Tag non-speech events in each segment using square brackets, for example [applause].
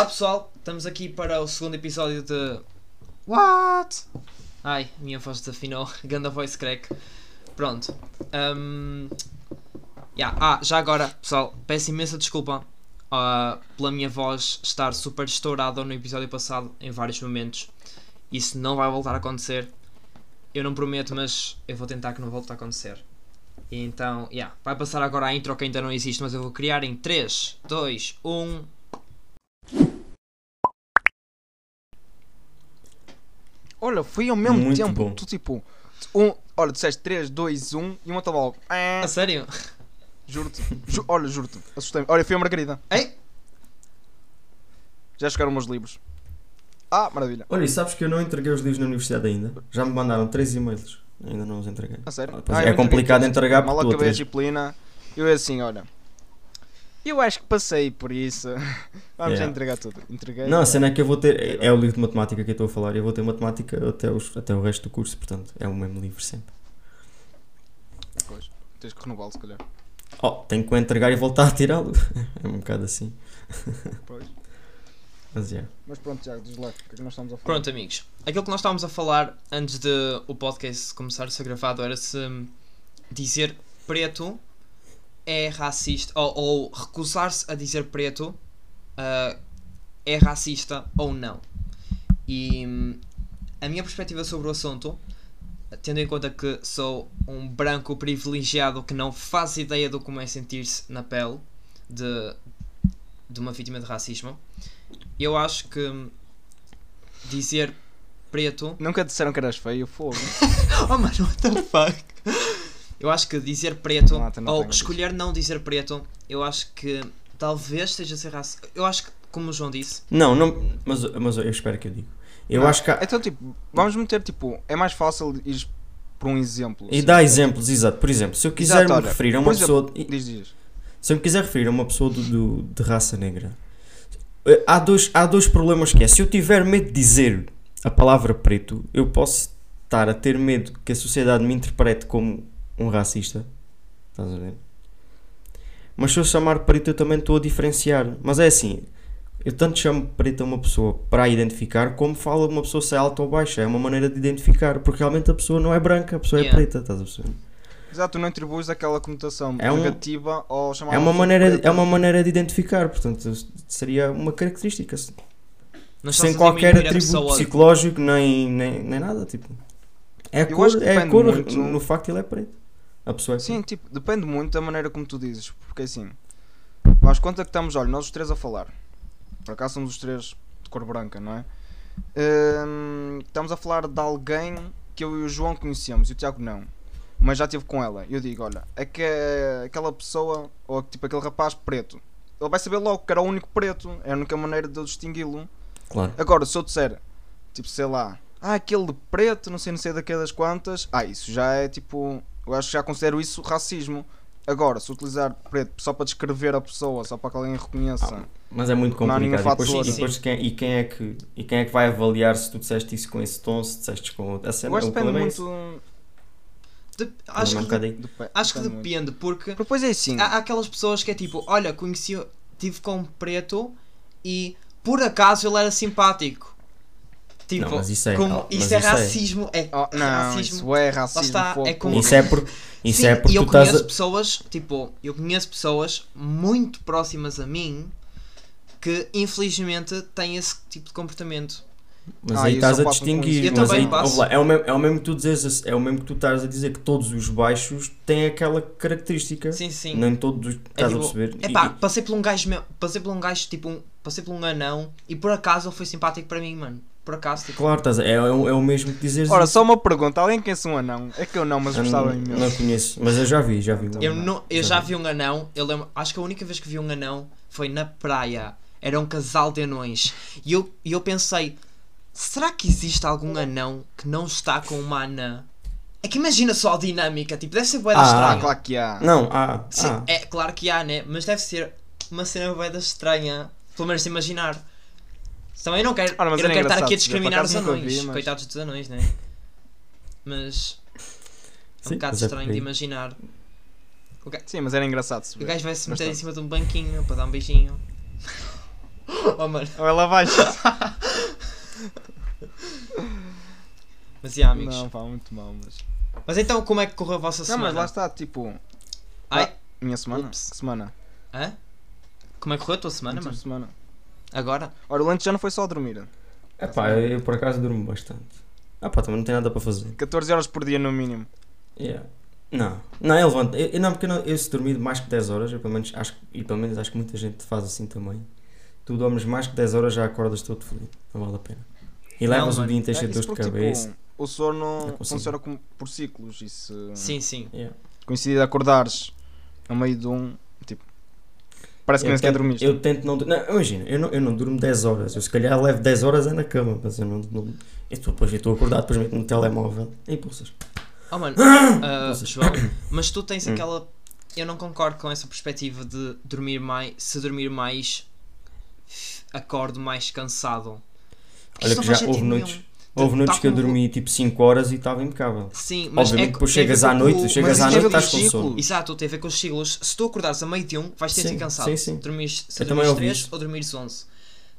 Olá pessoal, estamos aqui para o segundo episódio de What? Ai, minha voz desafinou, [laughs] ganda voice crack. Pronto. Um... Yeah. Ah, já agora, pessoal, peço imensa desculpa uh, pela minha voz estar super estourada no episódio passado em vários momentos. Isso não vai voltar a acontecer. Eu não prometo, mas eu vou tentar que não volte a acontecer. E então, yeah, vai passar agora a intro que ainda não existe, mas eu vou criar em 3, 2, 1. Olha, foi ao mesmo Muito tempo. bom. Tu tipo. Um, olha, disseste 3, 2, 1 e uma estava logo. A Ah, sério? juro-te. Ju- olha, juro-te. Assustei-me. Olha, foi a Margarida. Ei! Já chegaram meus livros. Ah, maravilha. Olha, e sabes que eu não entreguei os livros na universidade ainda? Já me mandaram três e-mails. Ainda não os entreguei. A sério. Ah, Ah, é eu complicado entregar Mal porque tu acabei a disciplina. Eu é assim, olha. Eu acho que passei por isso. [laughs] Vamos já Yeah. entregar tudo. Entreguei. Não, a cena é que eu vou ter. É, é o livro de matemática que eu estou a falar. Eu vou ter matemática até, os, até o resto do curso, portanto, é o mesmo livro sempre. Pois, Tens que renová-lo, se calhar. Oh, tenho que o entregar e voltar a tirá-lo. [laughs] é um bocado assim. Pois. [laughs] Mas é. Mas pronto, Tiago, diz lá. O que é que nós estamos a falar? Pronto, amigos. Aquilo que nós estávamos a falar antes de o podcast começar a ser gravado era se dizer preto é racista ou, ou recusar-se a dizer preto ah, é racista ou não. E hum, a minha perspectiva sobre o assunto, tendo em conta que sou um branco privilegiado que não faz ideia do como é sentir-se na pele de, de uma vítima de racismo, eu acho que hum, dizer preto. Nunca disseram que eras feio, fogo. [laughs] Oh mano, what the fuck? Eu acho que dizer preto, Não, não ou escolher não dizer preto, eu acho que talvez esteja a ser racista. Eu acho que, como o João disse, Não, não. Mas, mas eu espero que eu digo. Eu acho que há, Então, tipo, vamos meter, tipo, é mais fácil ir por um exemplo. E dá exemplos, exato. Por exemplo, se eu quiser Exato, me referir a uma exemplo, pessoa. Diz, diz. Se eu me quiser referir a uma pessoa do, do- de raça negra, eh, há dois, há dois problemas que é. Se eu tiver medo de dizer a palavra preto, eu posso estar a ter medo que a sociedade me interprete como um racista. Estás a ver? Mas se eu chamar preto, eu também estou a diferenciar. Mas é assim. Eu tanto chamo preto a uma pessoa para a identificar, como falo uma pessoa se é alta ou baixa. É uma maneira de identificar, porque realmente a pessoa não é branca, a pessoa Yeah. é preta, estás a perceber? Exato, tu não atribuis aquela conotação É um- negativa ao chamar É uma, maneira, é uma maneira de identificar, portanto, seria uma característica, sem qualquer atributo psicológico, nem, nem, nem nada, tipo. É a cor, é a cor muito- no facto de ele é preto. A pessoa é Sim, tipo, depende muito da maneira como tu dizes. Porque assim, que estamos, olha, nós os três a falar. Por acaso somos os três de cor branca, não é? Hum, estamos a falar de alguém que eu e o João conhecemos e o Tiago não. Mas já estive com ela. Eu digo, olha, é que é aquela pessoa, ou tipo aquele rapaz preto, ele vai saber logo que era o único preto. É a única maneira de eu distingui-lo. Claro. Agora, se eu disser, tipo, sei lá, ah, aquele de preto, não sei, não sei daquelas quantas, ah, isso já é tipo, eu acho que já considero isso racismo. Agora, se utilizar preto só para descrever a pessoa, só para que alguém reconheça, Ah, Mas é muito Não há complicado. E depois, e, depois quem, e, quem é que, e quem é que vai avaliar se tu disseste isso com esse tom, se disseste com outro? A cena, eu acho o que depende é muito. De- acho, é que, depe- acho que depende porque Depois é assim, há, há aquelas pessoas que é tipo, olha, conheci, tive com um preto e por acaso ele era simpático. Tipo, Não, mas isso é- como, oh, isso é isso é- racismo. É, oh, não, racismo. isso é Lá racismo. está, é como- Isso é porque, isso Sim, é porque e eu conheço a... pessoas, tipo, eu conheço pessoas muito próximas a mim que infelizmente têm esse tipo de comportamento. Mas Ah, aí estás a distinguir. mas aí, lá, é, o mesmo, é o mesmo que tu dizes, é o mesmo que tu estás a dizer que todos os baixos têm aquela característica. Sim, sim. Nem todos. Estás a perceber? É pá, passei por um gajo passei por um gajo tipo um, passei por um anão e por acaso ele foi simpático para mim, mano. Por acaso, tipo, Claro, estás a- é, é, o- é o mesmo que dizeres. Ora, isso. só uma pergunta: alguém conhece um anão? É que eu não, mas Eu gostava não, imenso. não conheço, mas eu já vi, já vi. Então, eu, não. eu Já já vi. um anão, eu lembro, acho que a única vez que vi um anão foi na praia. Era um casal de anões. E eu, e eu pensei, será que existe algum anão que não está com uma anã? É que imagina só a dinâmica, tipo, deve ser bué da Ah, Ah, estranha. claro que há. Não, ah, Sim, ah. é claro que há, né? Mas deve ser uma cena bué da estranha. Pelo menos imaginar. Também não quero, Ora, mas eu não quero estar aqui a discriminar os anões. vi, mas- Coitados dos anões, né? Mas é um Sim, bocado é estranho por de imaginar. Sim, mas era engraçado. se O gajo vai se meter em cima de um banquinho para dar um beijinho. [laughs] Oh, mano. Ou ela baixa. Mas e amigos. Não, pá, muito mal, mas. Mas então, como é que correu a vossa Não, semana? mas lá está, tipo. Ai, Minha semana? Ups. Semana? hã? Como é que correu a tua semana, Última mano? semana. Agora? Ora, o lanche já não foi só dormir. É pá, eu, eu por acaso durmo bastante. Ah pá, também não tem nada para fazer. 14 horas por dia no mínimo. Yeah. Não, não, eu levanto. Eu, eu não, porque eu, não, eu se dormir mais que 10 horas, eu pelo menos acho, e pelo menos acho que muita gente faz assim também. Tu dormes mais que 10 horas já acordas todo feliz. Não vale a pena. E Não, levas o mano. dia inteiro É, cheio de isso dor de cabeça. Tipo, o sono funciona como por ciclos. E se Sim, sim. Yeah. coincidir de acordares a meio de um. Parece que Eu nem sequer tento- dormiste. Eu tento não, não Imagina, eu não, eu não durmo 10 horas. Eu se calhar levo 10 horas é na cama, mas eu não. não eu estou, depois eu estou acordado, depois meto no telemóvel e pulsas. Oh, mano. [coughs] ah, Nossa. João, mas tu tens [coughs] Hum. aquela. Eu não concordo com essa perspectiva de dormir mais. Se dormir mais. Acordo mais cansado. Porque Olha que já houve sentido noites- Houve Tá noites que eu dormi tipo 5 horas e estava impecável. Sim, mas Obviamente, é, depois chegas à com noite, o- chegas mas à noite estás com sono. Exato, tem a ver com os ciclos. Se tu acordares a meio de um, vais ter de Sim, ser cansado. sim, sim. Dormires, se Eu também dormires ouvi 3 isso. ou dormires 11.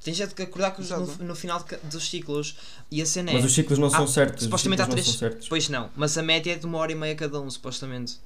Tens é de acordar com os- no, no final dos ciclos. E a cena é. Mas os ciclos não são Ah, certos. os supostamente há ciclos não três- são certos. Pois não, mas a média é de uma hora e meia cada um, supostamente.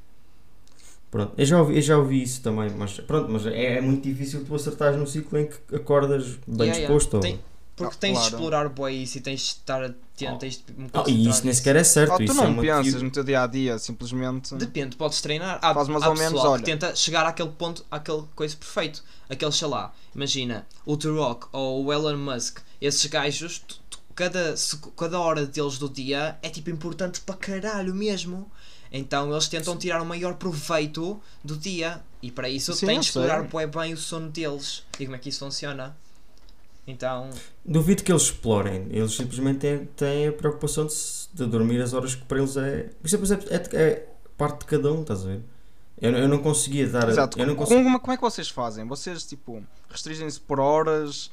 Pronto, eu já, ouvi, eu já ouvi isso também, mas pronto, mas é, é muito difícil tu acertares no ciclo em que acordas bem Yeah, yeah. disposto. ou- Tem- Porque Ah, tens de claro. explorar bué isso e tens de estar atento, tens de me Ah, e isso nem sequer é certo. Oh, tu isso é não uma pensas teoria- no teu dia a dia, simplesmente. Depende, podes treinar. Há, Faz mais há ou menos, pessoal olha. que tenta chegar àquele ponto, àquele coisa perfeito. Aquele, sei lá, imagina, o The Rock ou o Elon Musk, esses gajos, tu- tu- cada, cada hora deles do dia é tipo importante para caralho mesmo. Então eles tentam tirar o maior proveito do dia. E para isso Sim, tens de explorar bem o sono deles. E como é que isso funciona. Então, Duvido que eles explorem. Eles simplesmente têm, têm a preocupação de, de dormir as horas que para eles é. Isso é, é, é parte de cada um, estás a ver? Eu, não- eu não conseguia dar. Exato. Eu não Como, consegui... como- como é que vocês fazem? Vocês, tipo, restringem-se por horas?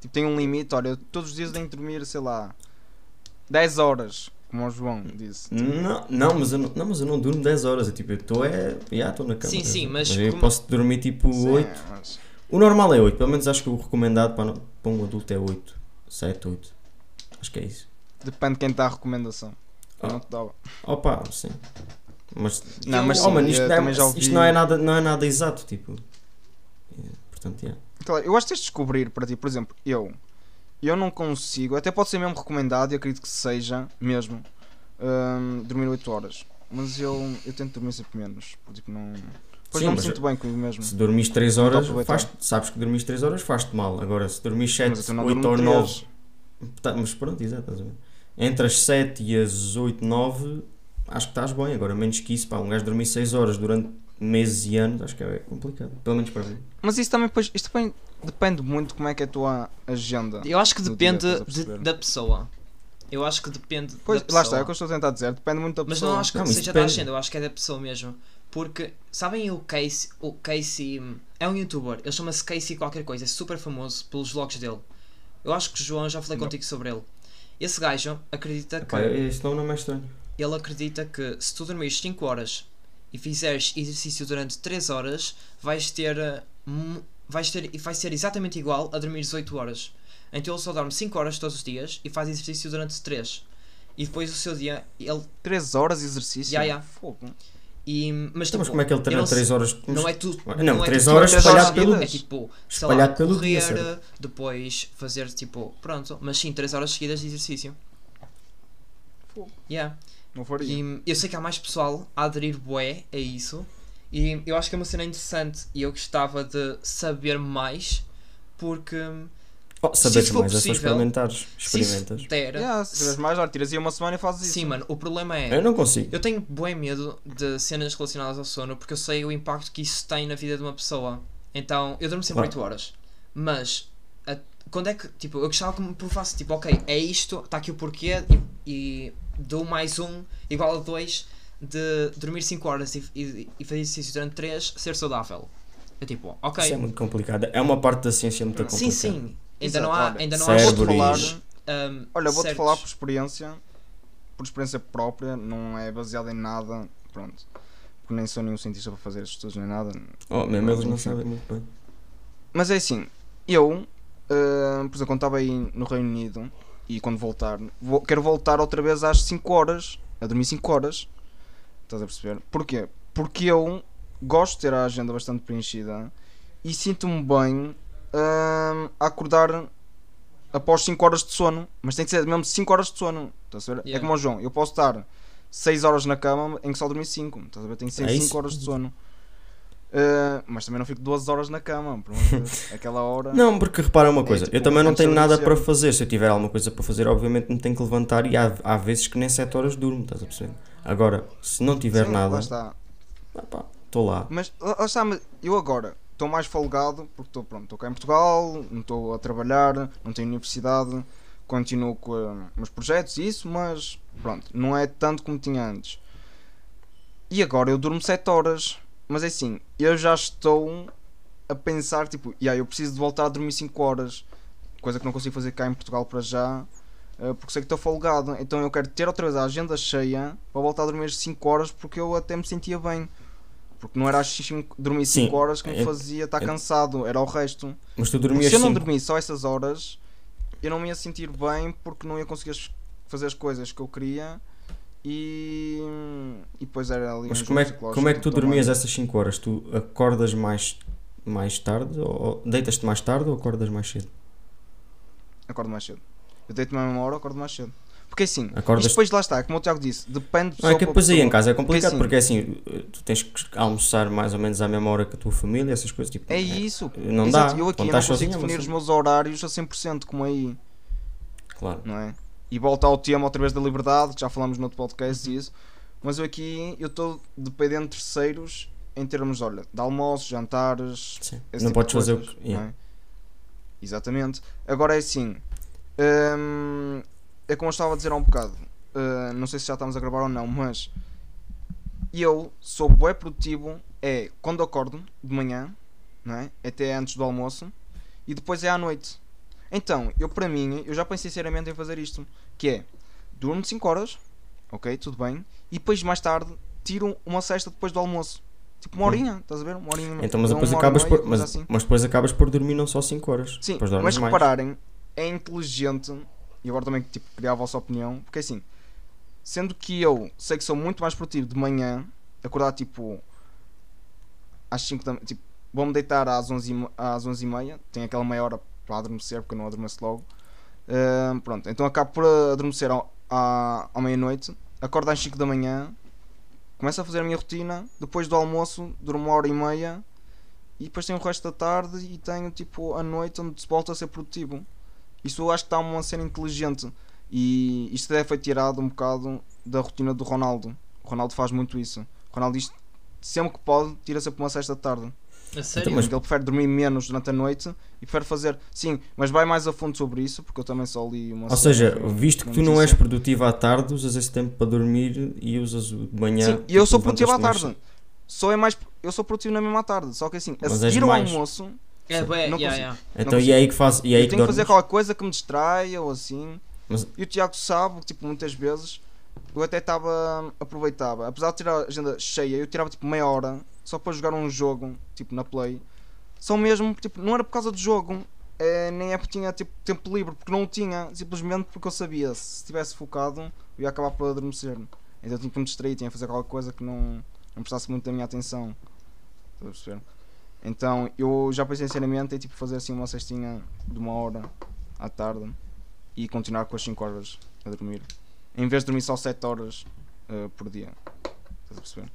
Tipo, têm um limite? Olha, eu todos os dias tenho que dormir, sei lá, 10 horas, como o João disse. Não, não, mas eu não, não, mas eu não durmo 10 horas. Eu tipo, eu estou é. Já estou na cama. Sim, sim, mas eu como- posso dormir tipo Sim, 8. mas- O normal é 8, pelo menos acho que o recomendado para, para um adulto é 8. 7, 8. Acho que é isso. Depende de quem está a recomendação. Eu Ah. não te dava. Opa, sim. Mas, Não, mas oh, sim, mano, isto, não é, ouvi. isto não, é nada, não é nada exato, tipo. É, portanto, yeah. Claro, eu acho que tens de descobrir para ti, por exemplo, eu. Eu não consigo, até pode ser mesmo recomendado, e acredito que seja mesmo, hum, dormir 8 horas. Mas eu, eu tento dormir sempre menos. porque, Tipo, não. Depois Sim, não me mas sinto bem comigo mesmo. Se dormis 3 Não estou a horas, faz, sabes que dormis 3 horas faz-te mal. Agora, se dormis 7, Mas eu não 8 durmo ou três. 9. Tá, mas pronto, exato, estás a ver? Entre as 7 e as 8, 9, acho que estás bem. Agora, menos que isso, pá, um gajo dormir 6 horas durante meses e anos, acho que é complicado. Pelo menos para mim. Mas isso também, depois, isto também depende muito de como é que é a tua agenda. eu acho que depende de- da pessoa. Eu acho que depende Pois, da pessoa. lá está, é o que eu estou a tentar dizer. Depende muito da Mas pessoa. não acho que Não, mas seja da depende. agenda, eu acho que é da pessoa mesmo. Porque, sabem o Casey, o Casey é um youtuber, ele chama-se Casey qualquer coisa, é super famoso pelos vlogs dele. Eu acho que João já falei Não. contigo sobre ele. Esse gajo acredita que Pá, este nome não é estranho. ele acredita que se tu dormires 5 horas e fizeres exercício durante 3 horas, vais ter, mu- vais ter e vai ser exatamente igual a dormir 8 horas. Então ele só dorme 5 horas todos os dias e faz exercício durante 3. E depois o seu dia, ele 3 horas de exercício. Ya, ya. Fogo. E mas, Então, mas tipo, como é que ele treina não 3 horas? Não é tu, Não, é três tu- três horas horas espalhado pelo. É tipo, espalhado pelo correr, dia, certo? depois fazer tipo, pronto, mas sim, 3 horas seguidas de exercício. Fogo. Yeah. Não faria. E eu sei que há mais pessoal a aderir bué a isso. E eu acho que é uma cena interessante e eu gostava de saber mais porque Oh, Se saberes for mais, é só possível, experimentares. se Experimentas. isso der, Ya, se tiveres mais, olha, tiras aí uma semana e fazes isso. sim mano, o problema é Eu não consigo. Eu tenho bué medo de cenas relacionadas ao sono porque eu sei o impacto que isso tem na vida de uma pessoa. Então, eu durmo sempre Claro. 8 horas. Mas, a- quando é que, tipo, eu gostava que me provasse, tipo, ok, é isto, está aqui o porquê e, e dou mais um igual a 2 de dormir 5 horas e, e, e fazer exercício durante 3, ser saudável. É tipo, ok, Isso é muito complicado. É uma parte da ciência muito complicada. sim, sim. Ainda não há, olha, ainda não cérebro há Vou-te falar, estudos, um, olha, vou-te certos. falar por experiência, por experiência própria, não é baseado em nada, pronto. Porque nem sou nenhum cientista para fazer estes estudos nem nada. Oh, mesmo eles não sabem muito bem. Mas é assim, eu ah, por exemplo, quando estava aí no Reino Unido e quando voltar, vou- quero voltar outra vez às 5 horas, a dormir 5 horas. Estás a perceber? Porquê? Porque eu gosto de ter a agenda bastante preenchida e sinto-me bem ah, a acordar após 5 horas de sono, mas tem que ser mesmo 5 horas de sono. Ver? É Yeah. como o João, eu posso estar 6 horas na cama em que só dormi 5. Estás a ver? Tem que ser É 5 isso. horas de sono. Ah, mas também não fico 12 horas na cama, [laughs] aquela hora. Não, porque repara uma coisa, tipo, eu também não tenho nada para fazer. Se eu tiver alguma coisa para fazer, obviamente me tenho que levantar e há, há vezes que nem 7 horas durmo, estás a perceber? Agora, se não tiver Sim, nada, Lá está. estou lá. Mas lá está, mas eu agora estou mais folgado porque estou pronto, estou cá em Portugal, não estou a trabalhar, não tenho universidade, continuo com eh, meus projetos e isso, mas pronto, não é tanto como tinha antes. E agora eu durmo 7 horas, mas é assim, eu já estou a pensar, tipo, yeah, eu preciso de voltar a dormir 5 horas, coisa que não consigo fazer cá em Portugal para já. eh, Porque sei que estou folgado, então eu quero ter outra vez a agenda cheia para voltar a dormir 5 horas porque eu até me sentia bem. Porque não era às dormir Sim, 5 horas que me é- fazia estar é- cansado, era o resto. Mas tu dormias se eu não 5 dormir só essas horas, eu não me ia sentir bem porque não ia conseguir fazer as coisas que eu queria e, e depois era ali Mas como é, como é que tu também. dormias essas 5 horas? Tu acordas mais, mais tarde? Ou deitas-te mais tarde ou acordas mais cedo? Acordo mais cedo. Eu deito-me à mesma hora, acordo mais cedo. Porque assim, Acordas- depois lá está, como o Tiago disse, depende de Não, é que depois aí em casa é complicado Porque porque assim, tu tens que almoçar mais ou menos à mesma hora que a tua família, essas coisas tipo. É isso. Não Exato, dá. Eu aqui Quando não consigo sozinho, é definir os cena. meus horários a 100% como aí. Claro. não é? E volta ao tema outra vez da liberdade, que já falamos no outro podcast e isso. Mas eu aqui eu estou dependendo de terceiros em termos, olha, de almoços, jantares. Sim. Não tipo podes de fazer o coisas, que. yeah. é? Exatamente. Agora é assim. hum, é como eu estava a dizer há um bocado. uh, não sei se já estamos a gravar ou não, mas eu sou bué produtivo é quando acordo de manhã, não é? Até antes do almoço e depois é à noite. Então, eu para mim, eu já pensei seriamente em fazer isto, que é durmo 5 horas, ok, tudo bem, e depois mais tarde tiro uma cesta depois do almoço. Tipo uma Hum. horinha, estás a ver? Uma horinha. Então, mas depois acabas meia, por. Mas, assim. mas depois acabas por dormir não só 5 horas. Sim, mas mais. repararem, é inteligente, e agora também tipo, queria a vossa opinião, porque assim, sendo que eu sei que sou muito mais produtivo de manhã, acordar tipo às 5 da tipo, vou-me deitar às 11 e, me- às 11 e meia, tenho aquela meia hora para adormecer, porque eu não adormeço logo. Ahm, pronto, então acabo por adormecer à, à meia-noite, acordo às 5 da manhã, começo a fazer a minha rotina, depois do almoço, durmo uma hora e meia, e depois tenho o resto da tarde e tenho tipo a noite onde se volta a ser produtivo. Isso eu acho que está uma cena inteligente. E isto deve foi tirado um bocado da rotina do Ronaldo. O Ronaldo faz muito isso. O Ronaldo diz sempre que pode, tira sempre uma sexta de tarde. A sério? Então, mas- Ele prefere dormir menos durante a noite e prefere fazer. Sim, mas vai mais a fundo sobre isso, porque eu também só li uma Ou seja, visto que tu não és produtivo à tarde, usas esse tempo para dormir e usas o de manhã. Sim, e eu sou produtivo à tarde. Só é mais. Eu sou produtivo na mesma tarde. Só que assim, a Mas seguir ao mais. É, Não yeah, consigo. yeah. Então, Não e é aí que faz. E é aí eu que tenho que fazer qualquer coisa que me distraia ou assim. Mas- E o Tiago sabe, tipo, muitas vezes eu até estava. aproveitava. Apesar de ter a agenda cheia, eu tirava tipo meia hora só para jogar um jogo, tipo na Play. Só mesmo, tipo, não era por causa do jogo, é, nem é porque tinha tipo, tempo livre, porque não o tinha, simplesmente porque eu sabia, se estivesse focado, eu ia acabar por adormecer. Então eu tinha que me distrair, tinha que fazer qualquer coisa que não, não precisasse muito da minha atenção. Estás a perceber? Então eu já pensei sinceramente em tipo, fazer assim uma cestinha de uma hora à tarde e continuar com as 5 horas a dormir. Em vez de dormir só 7 horas eh, por dia. Estás a perceber?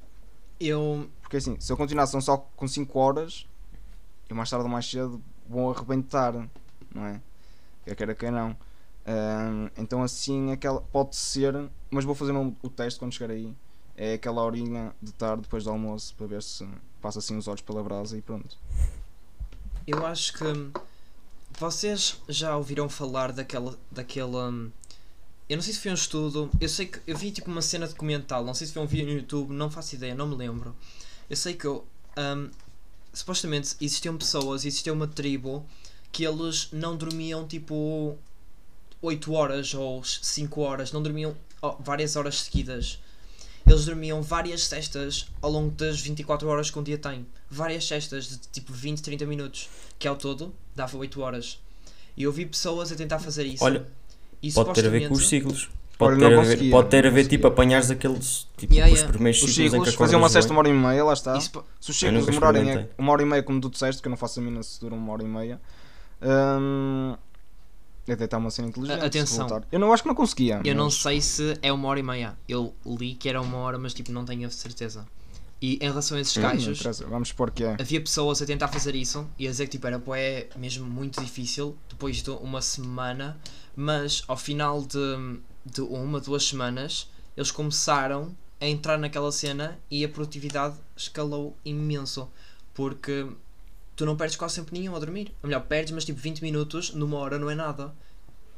Eu. Porque assim, se eu continuar só com 5 horas, eu mais tarde ou mais cedo vou arrebentar, não é? Quer queira quer não. Ahm, então assim aquela pode ser, mas vou fazer o teste quando chegar aí. É aquela horinha de tarde depois do almoço para ver se passa assim os olhos pela brasa e pronto. Eu acho que vocês já ouviram falar daquela daquela eu não sei se foi um estudo, eu sei que eu vi tipo uma cena documental, não sei se foi um vídeo no YouTube, não faço ideia, não me lembro. Eu sei que eu, hum, supostamente existiam pessoas, existia uma tribo que eles não dormiam tipo 8 horas ou 5 horas, não dormiam oh, várias horas seguidas. Eles dormiam várias cestas ao longo das 24 horas que um dia tem. Várias cestas de tipo 20, 30 minutos, que ao todo dava 8 horas. E eu vi pessoas a tentar fazer isso. Olha, e pode ter a ver com os ciclos. Pode Olha, ter, a ver, pode ter a ver tipo apanhares aqueles tipo, Yeah, os yeah. primeiros Os ciclos em que ciclos faziam uma bem. uma hora e meia, lá está. isso Se os ciclos demorarem uma hora e meia, como tu disseste, que eu não faço a mínima se duram uma hora e meia. Hum, até está uma cena inteligente. atenção. Eu não acho que não conseguia. Eu não mas- sei se é uma hora e meia. Eu li que era uma hora, mas tipo, não tenho a certeza. E em relação a esses Hum, não gajos, interessa, Vamos supor que é. havia pessoas a tentar fazer isso e a dizer que tipo, era bué, mesmo muito difícil depois de uma semana, mas ao final de, de uma, duas semanas, eles começaram a entrar naquela cena e a produtividade escalou imenso. Porque tu não perdes quase sempre nenhum a dormir. Ou melhor, perdes, mas tipo 20 minutos numa hora não é nada.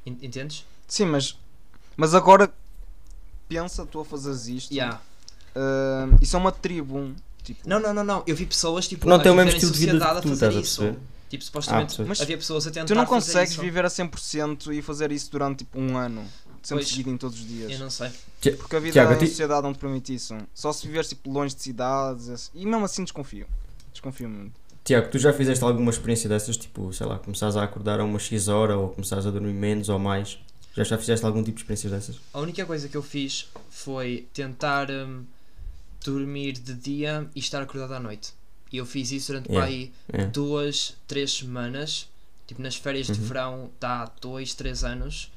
En- Entendes? Sim, mas. Mas agora. Pensa tu a fazeres isto. Yeah. Hum, isso é uma tribo. Tipo, Não, não, não, não. Eu vi pessoas tipo, Não a tem o mesmo estilo de vida que tu a fazer estás a isso. Tipo, supostamente percebo. Mas havia pessoas a tentar tu não fazer consegues isso. viver a 100% e fazer isso durante tipo um ano. Sempre Pois. seguido em todos os dias. Eu não sei. Porque a vida Tiago, sociedade não te permite isso. Só se viveres tipo, longe de cidades. assim. E mesmo assim desconfio. Desconfio muito. Tiago, tu já fizeste alguma experiência dessas? Tipo, sei lá, começares a acordar a uma X hora ou começares a dormir menos ou mais? Já já fizeste algum tipo de experiências dessas? A única coisa que eu fiz foi tentar hum, dormir de dia e estar acordado à noite. E eu fiz isso durante Yeah. aí É. duas, três semanas, tipo nas férias de Uhum. verão, dá dois, três anos,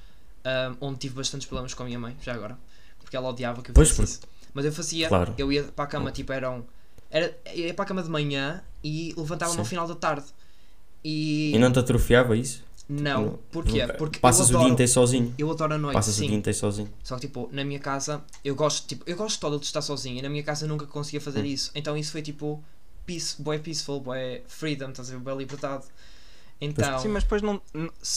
hum, onde tive bastantes problemas com a minha mãe, já agora, porque ela odiava que eu Pois, fizesse porque- isso. Mas eu fazia, Claro. eu ia para a cama, tipo, eram. Era, ia para a cama de manhã e levantava-me ao final da tarde. E. E não te atrofiava isso? Não, Não. porquê? Nunca. Porque Passas eu o adoro, dia inteiro sozinho. eu adoro a noite, Passas o sim. dia inteiro sozinho. Só que tipo, na minha casa, eu gosto, tipo, eu gosto todo de estar sozinho e na minha casa nunca conseguia fazer Hum. isso. Então isso foi tipo peace, boy peaceful, boy freedom, estás a ver, boa liberdade. Então, Sim, mas depois não.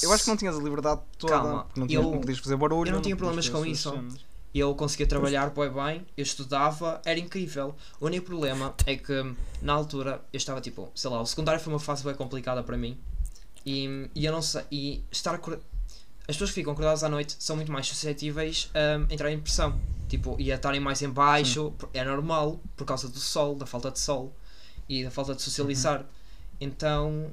Eu acho que não tinhas a liberdade toda. Calma, não, tinhas, eu- não podias fazer barulho. eu não tinha podias problemas com isso. tuas cenas. eu conseguia trabalhar bem bem, eu estudava, era incrível. O único problema é que na altura eu estava tipo, sei lá, o secundário foi uma fase bem complicada para mim. E, e eu não sei, e estar as pessoas que ficam acordadas à noite são muito mais suscetíveis a entrar em depressão. Tipo, e a estarem mais em baixo, por- é normal, por causa do sol, da falta de sol e da falta de socializar. Então,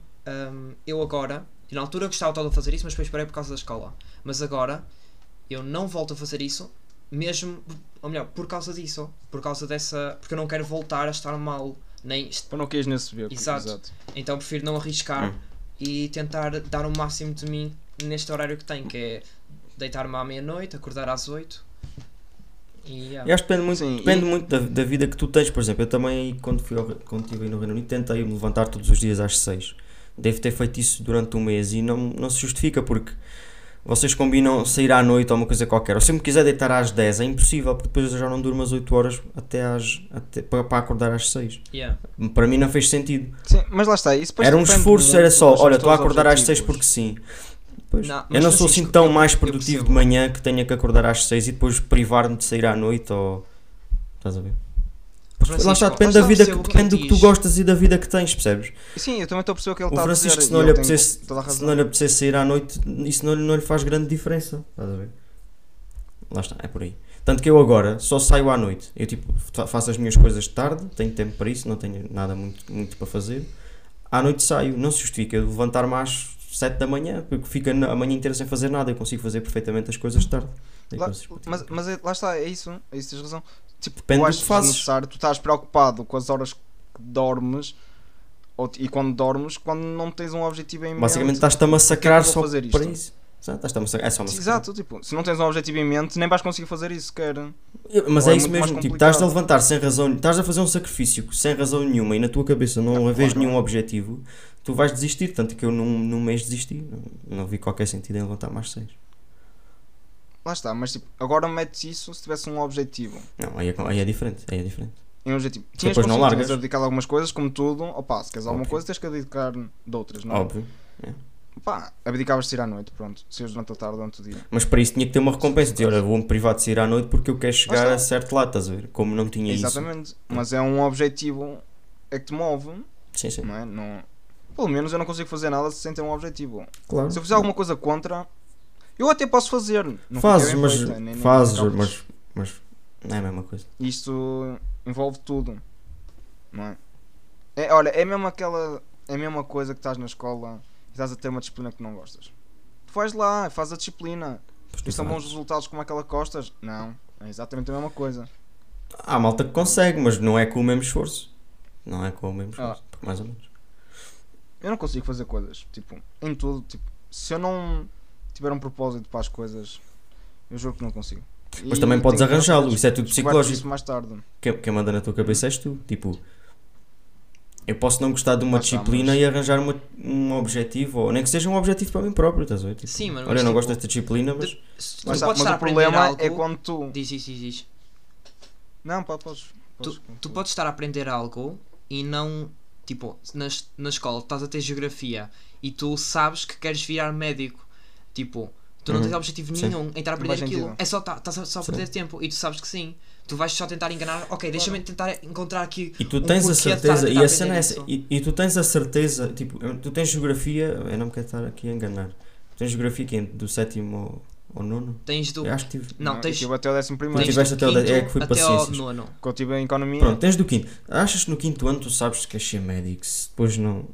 hum, eu agora, e na altura eu gostava todo de fazer isso, mas depois parei por causa da escola. Mas agora, eu não volto a fazer isso, mesmo, ou melhor, por causa disso. Por causa dessa. Porque eu não quero voltar a estar mal. Nem, Para não caís nesse beco. Exato. então prefiro não arriscar Hum. e tentar dar o máximo de mim neste horário que tenho, que é deitar-me à meia-noite, acordar às oito. E yeah. Eu acho que depende muito, Sim, depende e- muito da, da vida que tu tens. Por exemplo, eu também, quando, fui ao, quando estive aí no Reino Unido, tentei me levantar todos os dias às 6. Devo ter feito isso durante um mês e não, não se justifica porque vocês combinam sair à noite ou uma coisa qualquer. Ou se eu me quiser deitar às 10 é impossível porque depois eu já não durmo às 8 horas até às, até, para, para acordar às 6. Yeah. Para mim não fez sentido. Sim, mas lá está. Isso era um esforço, era só, olha, estou a acordar às 6 objetivos. porque sim. Pois, Não, eu não sou assim tão eu- mais produtivo de manhã que tenha que acordar às 6 e depois privar-me de sair à noite ou. Estás a ver? Francisco, Lá está, depende, da vida, que, o ele depende do que tu gostas e da vida que tens, percebes? Sim, eu também estou a perceber o que ele O está a Francisco, dizer. se não, e lhe ele tem apetecesse, toda a se não lhe apetecesse sair à noite, isso não, lhe- não lhe faz grande diferença. Estás a ver? Lá está, é por aí. Tanto que eu agora só saio à noite. Eu tipo, fa- faço as minhas coisas de tarde, tenho tempo para isso, não tenho nada muito, muito para fazer. À noite saio, não se justifica eu levantar-me às 7 da manhã, porque fica a manhã inteira sem fazer nada, eu consigo fazer perfeitamente as coisas de tarde. É Lá- mas, mas é- lá está, é isso. É isso, tens razão. Tipo, Depende eu do que fazes. desnecessário. Tu estás preocupado com as horas que dormes ou e quando dormes, quando não tens um objetivo em mente. Basicamente estás-te a massacrar que eu só fazer para isto? isso. Exato, estás-te a massacrar. É só massacrar. Exato, tipo, se não tens um objetivo em mente, nem vais conseguir fazer isso sequer. Mas Ou é é isso muito mais mesmo, tipo, estás a levantar sem razão, estás a fazer um sacrifício sem razão nenhuma e na tua cabeça não claro. nenhum objetivo, tu vais desistir. Tanto que eu num, num mês desisti, não, não vi qualquer sentido em levantar mais seis. Lá está, mas tipo, agora metes isso se tivesse um objetivo. Não, aí é, aí é diferente, aí é diferente. Em um objetivo. Tinhas Depois não largas. tinhas dedicado a algumas coisas, como tudo. Opa, se queres alguma coisa, tens que dedicar de outras, não é? Óbvio. Pá, abdicavas de sair à noite, pronto. Saías durante a tarde, durante o dia. Mas para isso tinha que ter uma recompensa. Dizer, olha, vou-me privar de sair à noite porque eu quero chegar a certo lado, estás a ver? Como não tinha Exatamente. Mas é um objetivo é que te move, isso. Sim, sim. não é? Não... Pelo menos eu não consigo fazer nada sem ter um objetivo. Claro. Se eu fizer alguma coisa contra, eu até posso fazer. Não Fazes, mas. nem- nem fazes, mas, mas. Não é a mesma coisa. Isto envolve tudo, não é? é? Olha, é mesmo aquela. É a mesma coisa que estás na escola e estás a ter uma disciplina que não gostas. vais lá, faz a disciplina. Pois tu E são bons resultados como aquela que costas? Não, é exatamente a mesma coisa. Há malta que consegue, mas não é com o mesmo esforço. Não é com o mesmo Ah. esforço, mais ou menos. Eu não consigo fazer coisas, tipo, em tudo, tipo, se eu não tiver um propósito para as coisas, eu juro que não consigo. Mas E também podes arranjá-lo, isso é tudo isso psicológico. mais tarde. Quem, quem manda na tua cabeça és tu. Tipo, eu posso não gostar de uma Lá está, disciplina mas- e arranjar uma, um objetivo, ou nem que seja um objetivo para mim próprio, estás a ver? Tipo, Sim, mano, Olha, mas eu não tipo, gosto desta disciplina, mas. Se tu Mas, mas o problema algo. é quando tu. Diz, diz, diz, diz. Não, pá, podes. Tu, podes- tu podes estar a aprender algo e não. Tipo, na, na escola estás a ter geografia e tu sabes que queres virar médico. Tipo, tu não Uhum. tens objetivo Sim. nenhum em estar a Não aprender faz aquilo. sentido. É só, tá, a- só a Sim. perder tempo e tu sabes que sim. Tu vais só tentar enganar. Ok, deixa-me tentar encontrar aqui. E tu um tens a certeza, e a cena é essa, e, e tu tens a certeza, tipo, tu tens geografia, eu não me quero estar aqui a enganar. Tu tens geografia quem? Do sétimo ao, ao nono? Tens do. Eu acho que tive. Não, eu tens. tive até o décimo primeiro. tens tiveste do até o é que foi para até ao nono. Porque eu tive em economia. Pronto, tens do quinto. Achas que no quinto ano tu sabes que queres ser médico? Se depois não.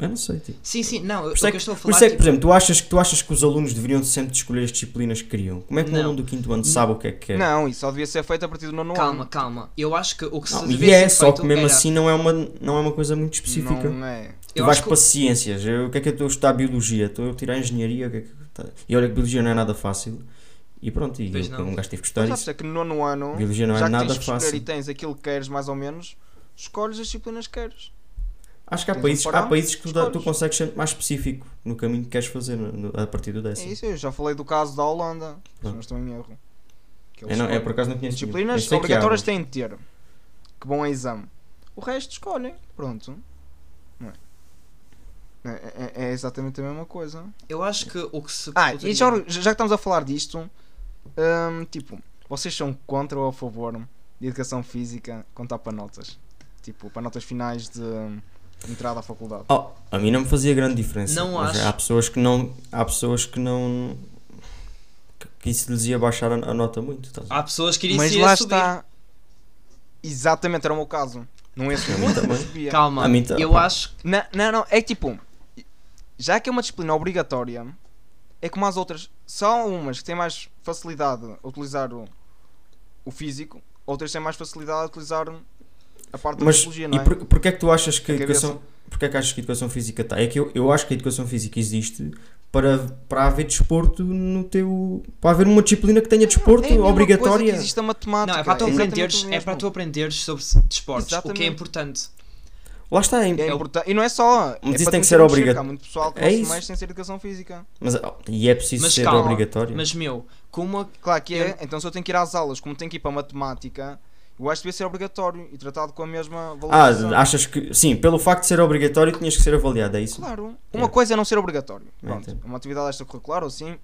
Eu não sei, tipo. Sim, sim, não. Por o isso que é eu que, estou a por falar. isso é que, por tipo, exemplo, tu achas, que, tu achas que os alunos deveriam sempre escolher as disciplinas que queriam? Como é que um Não. aluno do quinto ano sabe o que é que quer? Não, isso só devia ser feito a partir do nono Calma, ano. calma. Eu acho que o que se Não, devia e é, ser só feito que mesmo era- assim não é uma, não é uma coisa muito específica. Não é. Tu Eu vais acho que para ciências, eu, o que é que eu estou a estudar biologia? Estou a tirar engenharia, o que é que tá- E olha que biologia não é nada fácil. E pronto, e Pois eu, não. um gajo teve que estudar Mas isso. é que no nono ano, Biologia não já é que nada tens que fácil. e tens aquilo que queres mais ou menos, escolhes as disciplinas que queres. Acho que há um países, há países que tu, dá- tu consegues ser mais específico no caminho que queres fazer no- a partir do É décimo. isso, eu já falei do caso da Holanda, se Pronto. não estou em erro. É, não, é por acaso não conheço. Eu Disciplinas obrigatórias mas- têm de ter. Que bom exame. O resto escolhem. Pronto. Não é? É, é- é exatamente a mesma coisa. Eu acho que o que se. Ah, poderia- e já, já que estamos a falar disto, hum, tipo, vocês são contra ou a favor de educação física contar para notas? Tipo, para notas finais de entrada à faculdade. Oh, a mim não me fazia grande diferença. Não mas acho. Há pessoas que não. Há pessoas que não. que- isso lhes ia baixar a, a nota muito. ver? Há pessoas que Mas iriam lá subir. está. Exatamente, era o meu caso. Não é A mim muito, também. mas subia. Calma, A mim tá- eu pá. acho. Não, não, não, é tipo, já que é uma disciplina obrigatória, é como as outras, só umas que têm mais facilidade a utilizar o, o físico, outras têm mais facilidade a utilizar a parte da Mas psicologia, e não é? por, porquê é que tu achas que a A educação. Porquê é que achas que a educação física está? É que eu, eu acho que a educação física existe para, para haver desporto no teu. para haver uma disciplina que tenha desporto É coisa obrigatória. que existe a matemática. Não, é para tu exatamente aprenderes, é para tu aprenderes sobre desportos, o que Exatamente. é importante. Lá está, é, É importante. E não é só. Mas é isso tem que ser mexer, obriga- que Há muito pessoal que É isso. mexe sem ser educação física. mas, oh, e é preciso Mas ser calma, obrigatório. Mas meu, como a- Claro que é. Então se eu tenho que ir às aulas, como tenho que ir para a matemática, eu acho que devia ser obrigatório e tratado com a mesma Ah, achas que. Sim, pelo facto de ser obrigatório, tinhas que ser avaliado, é isso? Claro. Uma É. coisa é não ser obrigatório. É, Pronto. entendo. Uma atividade extracurricular ou assim,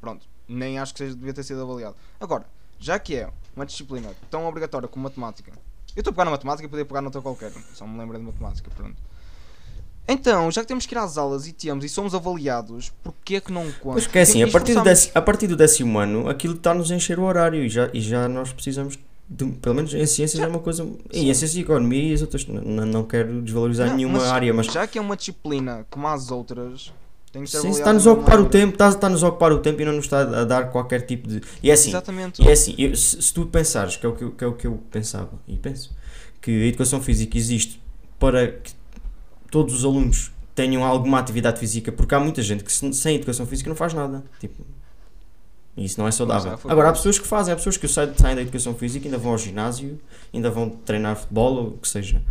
pronto. Nem acho que seja, devia ter sido avaliado. Agora, já que é uma disciplina tão obrigatória como matemática, eu estou a pegar na matemática e podia pegar noutra qualquer. Só me lembro de matemática, pronto. Então, já que temos que ir às aulas e temos e somos avaliados, porquê é que não conta? Mas que é assim, a partir, do décimo, a partir do décimo ano, aquilo está-nos a encher o horário e já, e já nós precisamos, pelo menos em ciências é uma coisa. Em ciências e economia e as outras. Não, não quero desvalorizar Não, nenhuma mas área, mas Já que é uma disciplina como as outras, tem que ser sim, está-nos a ocupar o tempo, está- está-nos a ocupar o tempo e não nos está a dar qualquer tipo de. E é assim, Exatamente. E é assim, eu- se, se tu pensares, que é, o que, eu, que é o que eu pensava, e penso, que a educação física existe para que todos os alunos tenham alguma atividade física, porque há muita gente que se- sem educação física não faz nada. Tipo, e isso não é saudável. É, Agora, há pessoas que fazem, há pessoas que saem, saem da educação física ainda vão ao ginásio, ainda vão treinar futebol ou o que seja.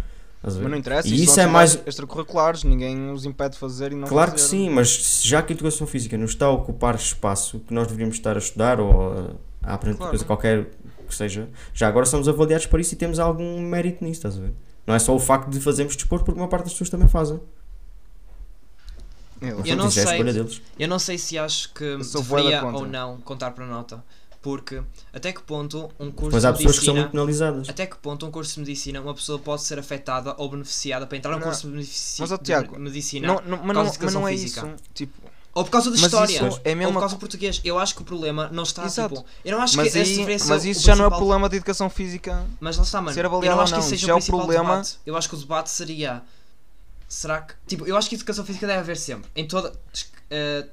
Mas não interessa, E isso, é mais- extracurriculares, ninguém os impede de fazer e não Claro que fazer. sim, mas já que a educação física nos está a ocupar espaço que nós deveríamos estar a estudar ou a, aprender Claro. coisa qualquer que seja, já agora somos avaliados por isso e temos algum mérito nisso, estás a ver? Não é só o facto de fazermos desporto, porque uma parte das pessoas também fazem. Eu, Eu não é sei. Eu não sei se acho que da deveria ou não contar para nota. Porque até que ponto um curso Mas há de pessoas que são medicina. muito penalizadas. Até que ponto um curso de medicina uma pessoa pode ser afetada ou beneficiada para entrar num curso de, medici- Mas, de Tiago, medicina não, não, mas, não, de mas não é física. isso. Tipo, ou por causa de Mas história é ou por causa de português. Eu acho que o problema não está Exato. tipo. Eu não acho mas, que aí, ser mas isso já não é problema de educação física. Mas lá está, mano. ser eu não acho que não, isso isso seja é o o principal problema. debate. Eu acho que o debate seria. Será que. Tipo, eu acho que educação física deve haver sempre. Em toda. eh,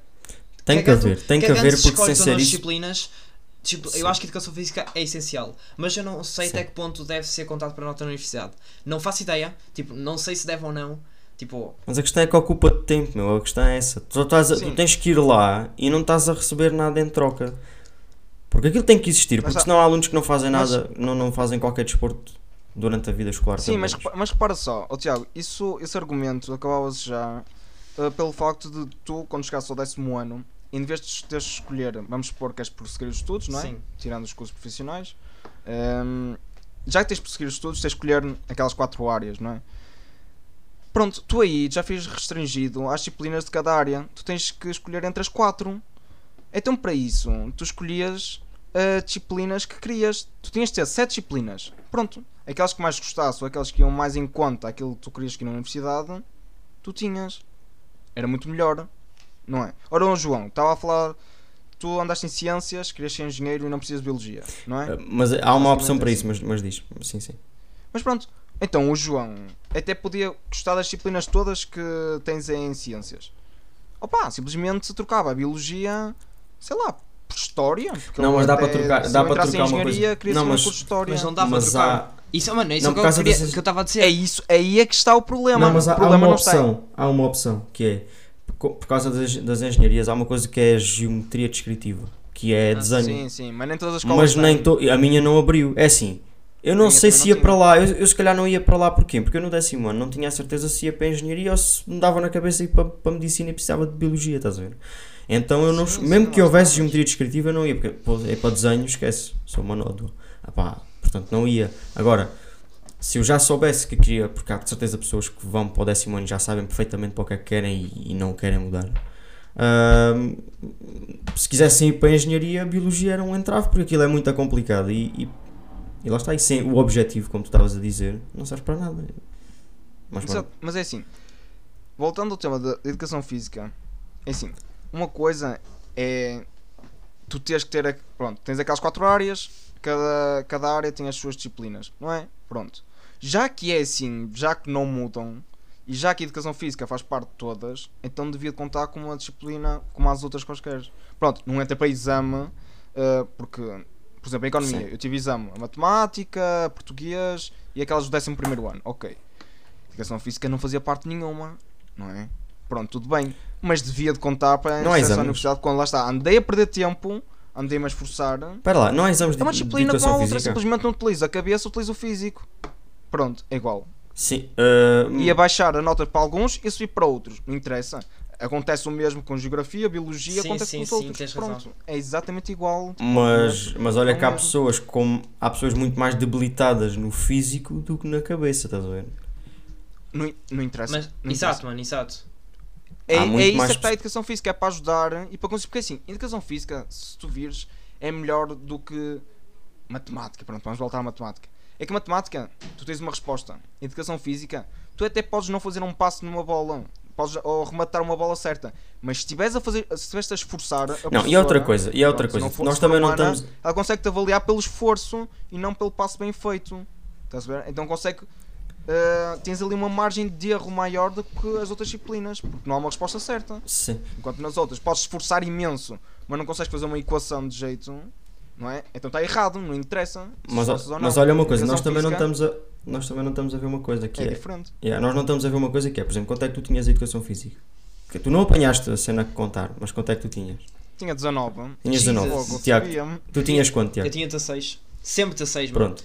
Tem que haver, tem que haver porque sem ser disciplinas. Tipo, eu acho que a educação física é essencial, mas eu não sei Sim. até que ponto deve ser contado para a nota na universidade. Não faço ideia, tipo, não sei se deve ou não. Tipo, Mas a questão é que ocupa de tempo, meu. A questão é essa. Tu, a- tu tens que ir lá e não estás a receber nada em troca. Porque aquilo tem que existir, porque senão há alunos que não fazem Mas- nada, não, não fazem qualquer desporto durante a vida escolar. Sim, mas, menos. repa- mas repara só, ó Tiago, isso, esse argumento acabava-se já uh, pelo facto de tu, quando chegasse ao décimo ano, em vez de teres de escolher, vamos supor que és prosseguir os estudos, não é? sim. Tirando os cursos profissionais, um, já que tens de prosseguir os estudos, tens de escolher aquelas quatro áreas, não é? Pronto, tu aí já fiz restringido às disciplinas de cada área, tu tens que escolher entre as quatro. Então, para isso, tu escolhias uh, disciplinas que querias. Tu tinhas de ter sete disciplinas. Pronto. Aquelas que mais gostasse ou aquelas que iam mais em conta aquilo que tu querias que na universidade, tu tinhas. Era muito melhor, não é? Ora, o João, estava a falar. Tu andaste em ciências, querias ser engenheiro e não precisas de biologia, não é? Ah, Mas há uma opção para é isso, mas, mas diz. Sim, sim. Mas pronto, então o João até podia gostar das disciplinas todas que tens em ciências. Opa, simplesmente se trocava a biologia, sei lá, por história. porque Não, mas dá para trocar- se dá para trocar uma engenharia, coisa. Não, ser mas-. Mas não dá para Mas trocar. há, Isso, mano, isso Não, é o que eu, queria, dessas- que eu estava a dizer. É isso, aí é que está o problema. não, mas há, o há problema uma opção. Há uma opção que é por causa das, das engenharias, há uma coisa que é a geometria descritiva, que é Ah, desenho. Sim, sim, mas nem todas as escolas Mas nem to... a minha não abriu. É assim, eu não A sei se não ia para lá. Eu, eu se calhar não ia para lá porquê? Porque eu no décimo ano não tinha a certeza se ia para engenharia ou se me dava na cabeça ir para, para medicina e precisava de biologia, estás a ver? Então eu não. Sim, mesmo sim, que houvesse geometria descritiva, eu não ia, porque pô, é para desenho, esquece, sou uma nódoa. Ah pá, portanto não ia. Agora, se eu já soubesse que queria, porque há de certeza pessoas que vão para o décimo ano já sabem perfeitamente para o que é que querem e, e não querem mudar. Se quisessem ir para a engenharia, a biologia era um entrave, porque aquilo é muito complicado e, e, e lá está, e sem o objetivo, como tu estavas a dizer, não serve para nada. Mas Exato, mas é assim, voltando ao tema da educação física, é assim, uma coisa é tu tens que ter, pronto, tens aquelas quatro áreas, cada, cada área tem as suas disciplinas, não é? Pronto. Já que é assim, já que não mudam, e já que a educação física faz parte de todas, então devia contar com uma disciplina como as outras quaisquer. Pronto, não entra para exame, eh, porque, por exemplo, em economia, Sim. eu tive exame a matemática, português e aquelas do 11 primeiro ano, ok. Educação física não fazia parte nenhuma, não é? Pronto, tudo bem. Mas devia de contar para Não acesso à exames. universidade quando lá está. Andei a perder tempo, andei-me a esforçar. Espera lá, não há exames de, É uma de disciplina como a outra, física? simplesmente não utilizo a cabeça, utilizo o físico. Pronto, é igual. Sim. ah, Ia baixar a nota para alguns e subir para outros. Não interessa. Acontece o mesmo com geografia, biologia, Sim, acontece sim, com os sim, outros. tens Pronto, razão. é exatamente igual. Mas, mas olha Não que há mesmo. pessoas com há pessoas muito mais debilitadas no físico do que na cabeça, estás a ver? Não, não interessa. Mas, não exato, mano, exato. É, é isso mais que está a educação física, é para ajudar e para conseguir. Porque assim, educação física, se tu vires, é melhor do que matemática. Pronto, vamos voltar à matemática. É que matemática, tu tens uma resposta. Educação física, tu até podes não fazer um passo numa bola. Podes, ou rematar uma bola certa. Mas se estiveres a fazer, se estiveres a esforçar. A Não, e outra professora, coisa, e outra pronto, coisa, nós também não estamos Ela consegue-te avaliar pelo esforço e não pelo passo bem feito. Então consegue. Eh, tens ali uma margem de erro maior do que as outras disciplinas, porque não há uma resposta certa. Sim. Enquanto nas outras podes esforçar imenso, mas não consegues fazer uma equação de jeito, não é? Então está errado, não interessa. Mas, ou mas não. olha uma coisa, nós também não física estamos a nós também não estamos a ver uma coisa que É é, diferente. Yeah, nós não estamos a ver uma coisa que é, por exemplo, quanto é que tu tinhas a educação física? Que tu não apanhaste a cena que contar, mas quanto é que tu tinhas? Tinha 19. Tinhas Jesus. 19. Logo, Tiago, tu tinhas quanto, Tiago? Eu tinha 16. Sempre 16, mano. Pronto.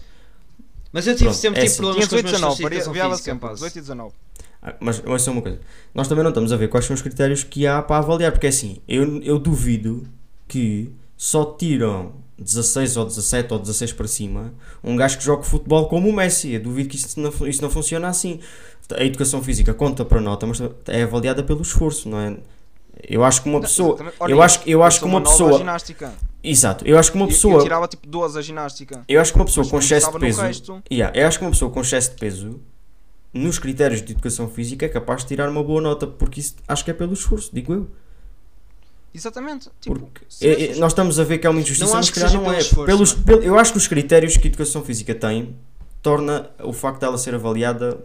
Mas eu tive, Pronto, sempre é tive assim. problemas com os 18 meus 19, professores de varia- educação variava física, sempre. quase. 18 e 19. Ah, Mas olha só uma coisa, nós também não estamos a ver quais são os critérios que há para avaliar, porque é assim, eu, eu duvido que só tiram 16 ou 17 ou 16 para cima um gajo que joga futebol como o Messi. Eu duvido que isso não, isso não funciona assim. A educação física conta para nota, mas é avaliada pelo esforço, não é? Eu acho que uma pessoa. Eu acho, eu acho que uma pessoa. Exato, eu acho que uma E- Eu, pessoa. tirava tipo 12 a ginástica. Eu acho que uma pessoa Mas com excesso de peso. Yeah, eu acho que uma pessoa com excesso de peso, nos critérios de educação física, é capaz de tirar uma boa nota, porque isso acho que é pelo esforço, digo eu. Exatamente. Tipo, Porque é- é- nós estamos a ver que é uma injustiça, Não mas que não pelo é. esforço, Pelos, mano. pel- eu acho que os critérios que a educação física tem torna o facto dela ser avaliada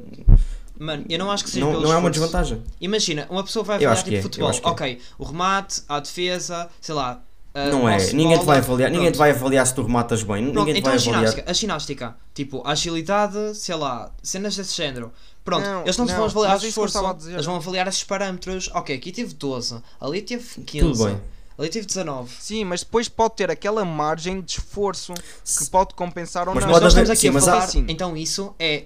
Mano, eu não acho que seja Não, pelo não é uma esforço. desvantagem. Imagina, uma pessoa vai Eu avaliar tipo é, eu futebol. é. Ok, o remate, a defesa, sei lá. A não é. Ninguém te vai avaliar, ninguém te vai avaliar se tu rematas bem. Pronto, ninguém te então vai a avaliar. ginástica, a ginástica, tipo, a agilidade, sei lá, cenas desse género. Pronto, Não, eles não, te não, vão avaliar o é esforço, eles vão avaliar esses parâmetros. Ok, aqui tive 12, ali tive 15, Tudo bem. ali tive 19. Sim, mas depois pode ter aquela margem de esforço que pode compensar ou Mas não. Mas nós estamos aqui sim, a mas falar, há- sim. então isso é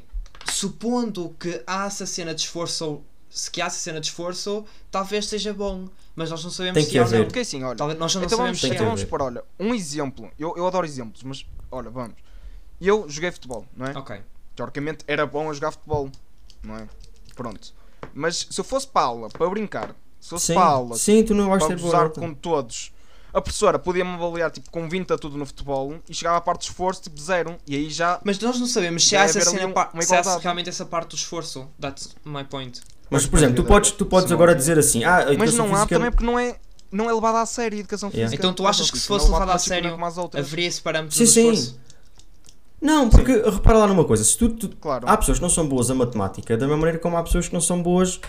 supondo que há essa cena de esforço, se que há essa cena de esforço, talvez seja bom, mas nós não sabemos Tem se que é ou haver. Porque assim, olha, Talvez nós não então sabemos vamos, se Tem é que então vamos por, olha, um exemplo. Eu, eu adoro exemplos, mas olha, vamos. Eu joguei futebol, não é? Ok. Teoricamente era bom a jogar futebol, não é? Pronto. Mas se eu fosse para a aula, para brincar, se fosse Sim, para a aula, sim, tu não para gozar com todos, a professora podia-me avaliar tipo, com 20 a tudo no futebol e chegava à parte de esforço tipo zero. E aí já. Mas nós não sabemos se há essa cena, um- se há realmente essa parte do esforço. That's my point. Mas, por Mas exemplo, tu pode podes, tu podes agora dizer assim, ah, a Mas educação não há física... também porque não é, não é levada a sério a educação Yeah. física. Então tu achas que se é fosse levada a disciplina sério, como as outras. haveria esse parâmetro Sim, sim. esforço? Não, porque repara lá numa coisa, se tu, tu- Claro. há pessoas que não são boas a matemática, da mesma maneira como há pessoas que não são boas,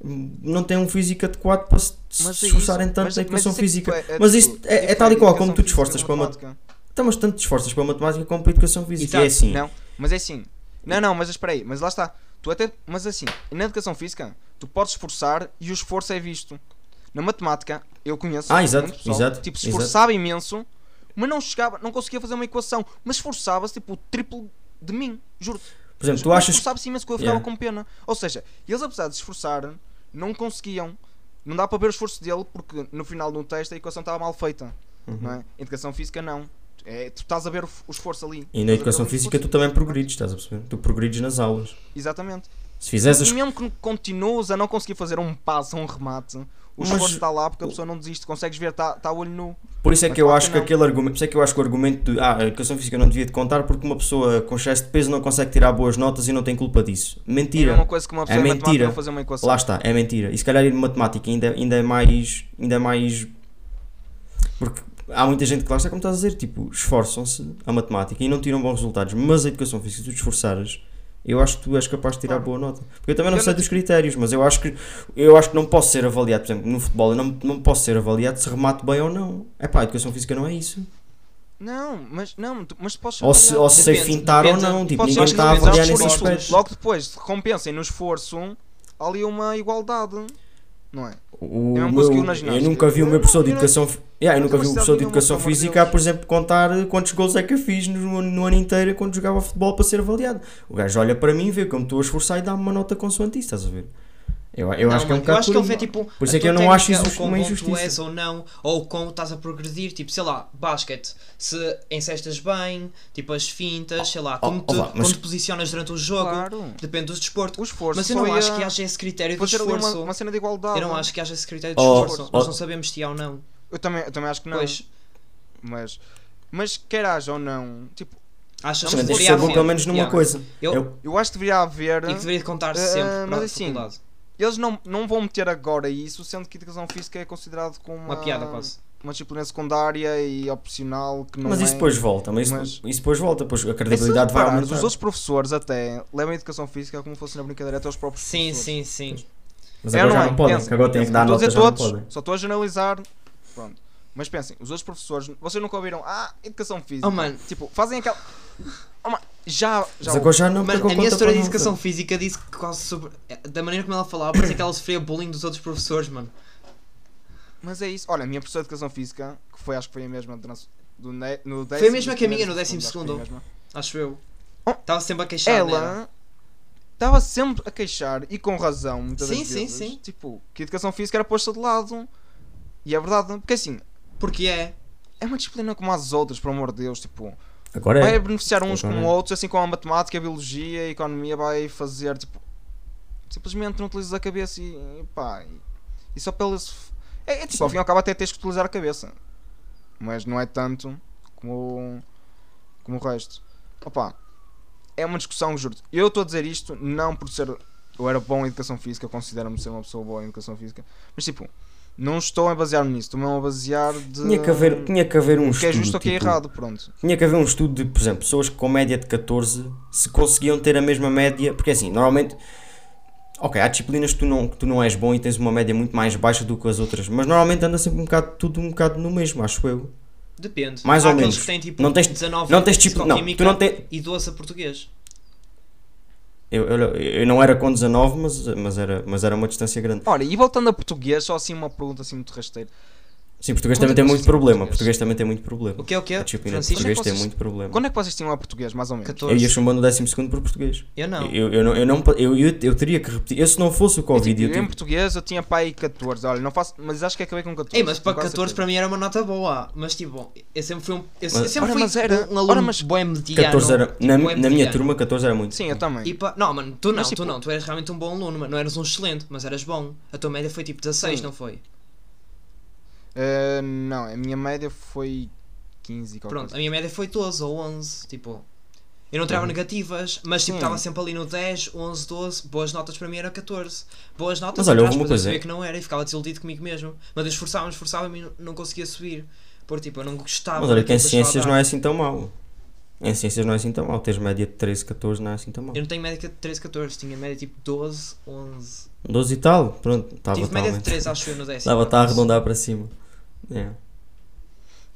não têm um físico adequado para se Mas é esforçarem isso. tanto Mas- na mas educação isso é física. é- é mas tudo. isto é, é tal e qual educação como tu te esforças para a mat- matemática. Então, mas tanto te esforças para a matemática como para a educação física. Exato. É assim. Não, mas é assim. Não, não, mas espera aí, mas lá está. Tu até, mas assim, na educação física, tu podes esforçar e o esforço é visto. Na matemática, eu conheço Ah, exato, pessoal, exato, tipo, se exato. esforçava imenso, mas não chegava, não conseguia fazer uma equação, mas esforçava-se tipo o triplo de mim, juro. Por exemplo, tu achas esforçava-se imenso que eu ficava Yeah. com pena. Ou seja, eles apesar de se esforçar, não conseguiam. Não dá para ver o esforço dele porque no final de um teste a equação estava mal feita, Uhum. não é? Educação física não. É, tu estás a ver o, o esforço ali. E na educação física tu também progrides, estás a perceber? Tu progrides nas aulas. Exatamente. Se fizeres as E mesmo que continues a não conseguir fazer um passo, um remate, o Mas- esforço está lá porque a pessoa não desiste. Consegues ver, está tá olho nu. Por isso é Mas que eu acho que não. aquele argumento, por isso é que eu acho que o argumento de ah, a educação física não devia de contar porque uma pessoa com excesso de peso não consegue tirar boas notas e não tem culpa disso. É Mentira. uma coisa que uma pessoa É mentira. fazer uma equação. Lá está, é mentira. E se calhar em matemática ainda, ainda é mais. Ainda é mais. Porque há muita gente que lá está, como estás a dizer, tipo, esforçam-se a matemática e não tiram bons resultados. Mas a educação física, se tu te esforçares, eu acho que tu és capaz de tirar Claro. boa nota. Porque eu também não Eu sei não- dos critérios, mas eu acho que eu acho que não posso ser avaliado, por exemplo, no futebol, eu não, não posso ser avaliado se remato bem ou não. É pá, a educação física não é isso. Não, mas não, mas podes Ou se, ou se sei fintar depende. ou não. Tipo, ninguém está a avaliar nesse aspecto. Logo depois, se recompensem no esforço, ali uma igualdade. Não é? O Eu não meu- consegui na eu nunca vi meu não- professor de educação yeah, eu nunca vi sei professor de educação física, por exemplo, contar quantos gols é que eu fiz no, no ano inteiro quando jogava futebol para ser avaliado. O gajo olha para mim, vê como estou a esforçar e dá-me uma nota consoante isso, estás a ver? Eu, eu Não, acho que é um mano, eu bocado acho que ele vê tipo. Por isso é que eu não acho isso uma bom tu injustiça. és ou não, ou como estás a progredir, tipo, sei lá, basquete, se encestas bem, tipo as fintas, sei lá, Oh, como, oh, te, mas- como te posicionas durante o jogo, Claro. depende do desporto. O esforço. Mas eu não acho que haja esse critério fazer ali uma, esforço. uma cena de igualdade. Eu não acho que haja esse critério de Oh, esforço. oh. Nós não sabemos se há ou não. Eu também, eu também acho que não. Pois, Mas, mas quer haja ou não, tipo, achas que de deveria haver? pelo menos numa Yeah. coisa. Eu, Eu- eu acho que deveria haver. E que deveria contar Eh, sempre mas assim, faculdade. Eles não, não vão meter agora isso, sendo que educação física é considerado como uma, Uma piada quase. uma disciplina secundária e opcional que não Mas é. isso depois volta, mas, Mas- isso, isso depois volta, pois a É credibilidade vai aumentar. Os outros professores até levam a educação física como fosse na brincadeira até os próprios Sim, professores. sim, sim. Mas É, agora já é? não podem, Pensa, agora têm que dar Não estou a nota, dizer já não todos, podem. só estou a generalizar. Pronto. Mas pensem, os outros professores, vocês nunca ouviram, ah, educação física. Oh, mano. Tipo, fazem aquela. Oh, já, já. Mas agora já não, Mano, a minha história de educação física disse que quase sobre. Da maneira como ela falava, parecia que ela sofria bullying dos outros professores, mano. Mas é isso. Olha, a minha professora de educação física, que foi, acho que foi a mesma do nosso- do ne- no décimo, Foi a mesma que a minha no e décimo acho que foi a segundo. mesma. Acho eu. Oh. Estava sempre a queixar. Ela estava sempre a queixar e com razão, muitas Sim, das sim, vezes. sim. Tipo, que a educação física era posta de lado. E é verdade, porque assim, Porque é. é uma disciplina como as outras, por amor de Deus. Tipo, Agora vai é. beneficiar uns com é. outros, assim como a matemática, a biologia, a economia vai fazer, tipo, simplesmente não utilizas a cabeça e, e pá, e, e só pelo. esse- É, é tipo, ao fim e ao cabo até tens que utilizar a cabeça, mas não é tanto como, como o resto. Opa, é uma discussão, juro Eu estou a dizer isto não por ser. Eu era bom em educação física, considero-me ser uma pessoa boa em educação física, mas tipo, não estou a basear-me nisso, estou-me a basear de. Tinha que haver, tinha que haver um que é estudo. justo ou que é tipo, errado, pronto. Tinha que haver um estudo de, por exemplo, pessoas que com média de 14 se conseguiam ter a mesma média, porque assim, normalmente Ok, há disciplinas que tu, não, que tu não és bom e tens uma média muito mais baixa do que as outras, mas normalmente anda sempre um bocado, tudo um bocado no mesmo, acho eu. Depende. Mais Há ou aqueles menos. que têm tipo Não tens- 19 não tens tipo- não, tu não tens- e 12 a português. Eu, eu, eu não era com 19, mas, mas, era, mas era uma distância grande. Ora, e voltando a português, só assim uma pergunta assim muito rasteira. Sim, português Quanto também tem muito problema. português? Português também tem muito problema. O que é o que é? A disciplina de Francisco? português tem muito problema. Quando é que vocês tinham a português, mais ou menos? 14. Eu ia chumbando o 12 por português. Eu não. Eu, eu, não, eu, não, eu, eu, eu teria que repetir. Eu, se não fosse o Eu, Covid, tipo, eu, eu em português eu tinha pai 14, olha, não faço, mas acho que acabei com 14. Ei, mas para tenho quase 14 certeza. para mim era uma nota boa. Mas tipo, eu sempre fui um. Eu, eu Mas- sempre Ora, fui mas era- um aluno ora, mas- bué mediano. 14 era. tipo, Na, na minha turma, 14 era muito. Sim, eu também. E pa- Não, mano, tu não, Mas, tu tipo- não, tu eras realmente um bom aluno, mano. Não eras um excelente, mas eras bom. A tua média foi tipo 16, Sim. não foi? Eh, não, a minha média foi 15 e qualquer Pronto, a coisa. minha média foi 12 ou 11. Tipo, eu não tirava Uhum. negativas, mas tipo, estava sempre ali no 10, 11, 12. Boas notas para mim era 14. Boas notas, Mas olha, houve uma aspas, eu coisa, sabia é- que não era e ficava desiludido comigo mesmo. Mas eu esforçava-me, esforçava-me e não, conseguia subir. Porque tipo, eu não gostava. Mas olha que em ciências a não é assim tão mau. Em ciências não é assim tão mau. Teres média de 13, 14 não é assim tão mau. Eu não tenho média de 13, 14, tinha média tipo 12, 11. 12 e tal, pronto. Estava Tive média de aumentar. 13, acho eu, no décimo. Estava a arredondar para cima. É.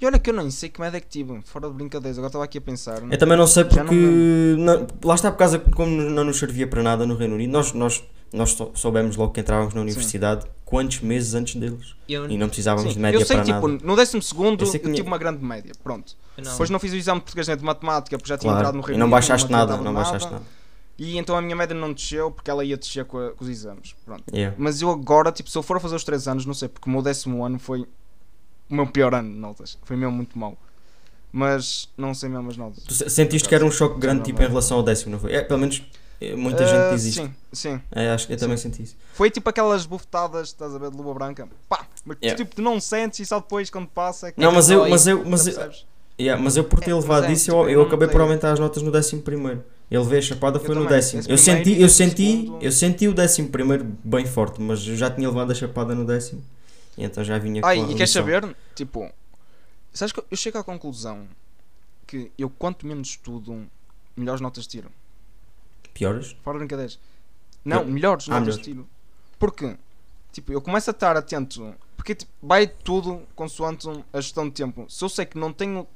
E olha que eu nem sei que média é que tive, fora de brincadeiras, agora estava aqui a pensar. Eu também não sei não porque. me não- lá está por causa que como não nos servia para nada no Reino Unido. Nós, nós, nós sou- soubemos logo que entrávamos na universidade quantos meses antes deles. Eu, E não precisávamos Sim, de média eu sei para que tipo, nada. no 12 segundo Eu eu, tive uma grande média, pronto. não. Depois não fiz o exame de português nem de matemática, porque já tinha entrado Claro. no E Reino não Unido, baixaste me nada, adiantava não baixaste nada. E então a minha média não desceu, porque ela ia descer com, a- com os exames, pronto. Yeah. Mas eu agora, tipo, se eu for a fazer os 3 anos, não sei, porque o meu décimo ano foi o meu pior ano de notas. Foi mesmo muito mau. Mas não sei mesmo as notas. Tu se- sentiste que era um choque grande tipo não. em relação ao décimo, não foi? É, pelo menos é, muita Ah, gente diz isto. Sim, sim. É, acho que eu também senti isso. Foi tipo aquelas bufetadas, estás a ver, de luva branca. Pá, mas Yeah. tipo, tu não sentes e só depois quando passa é que Não, mas eu, mas eu, mas eu, percebes? yeah, mas eu por ter É, levado mas é, isso, tipo, eu, eu acabei por aumentar as notas no décimo primeiro. Ele veio a chapada foi no também. décimo. Esse Eu primeiro senti, eu senti, segundo- eu senti o décimo primeiro bem forte, mas eu já tinha levado a chapada no décimo. E então já vinha Ai, com a e queres lição. saber? Tipo, sabes que eu chego à conclusão que eu quanto menos estudo, melhores notas tiro. Piores? Fora brincadeiras. Não, Eu- melhores Ah, notas melhores. tiro. Porque, tipo, eu começo a estar atento. Porque tipo, vai tudo consoante a gestão de tempo. Se eu sei que não tenho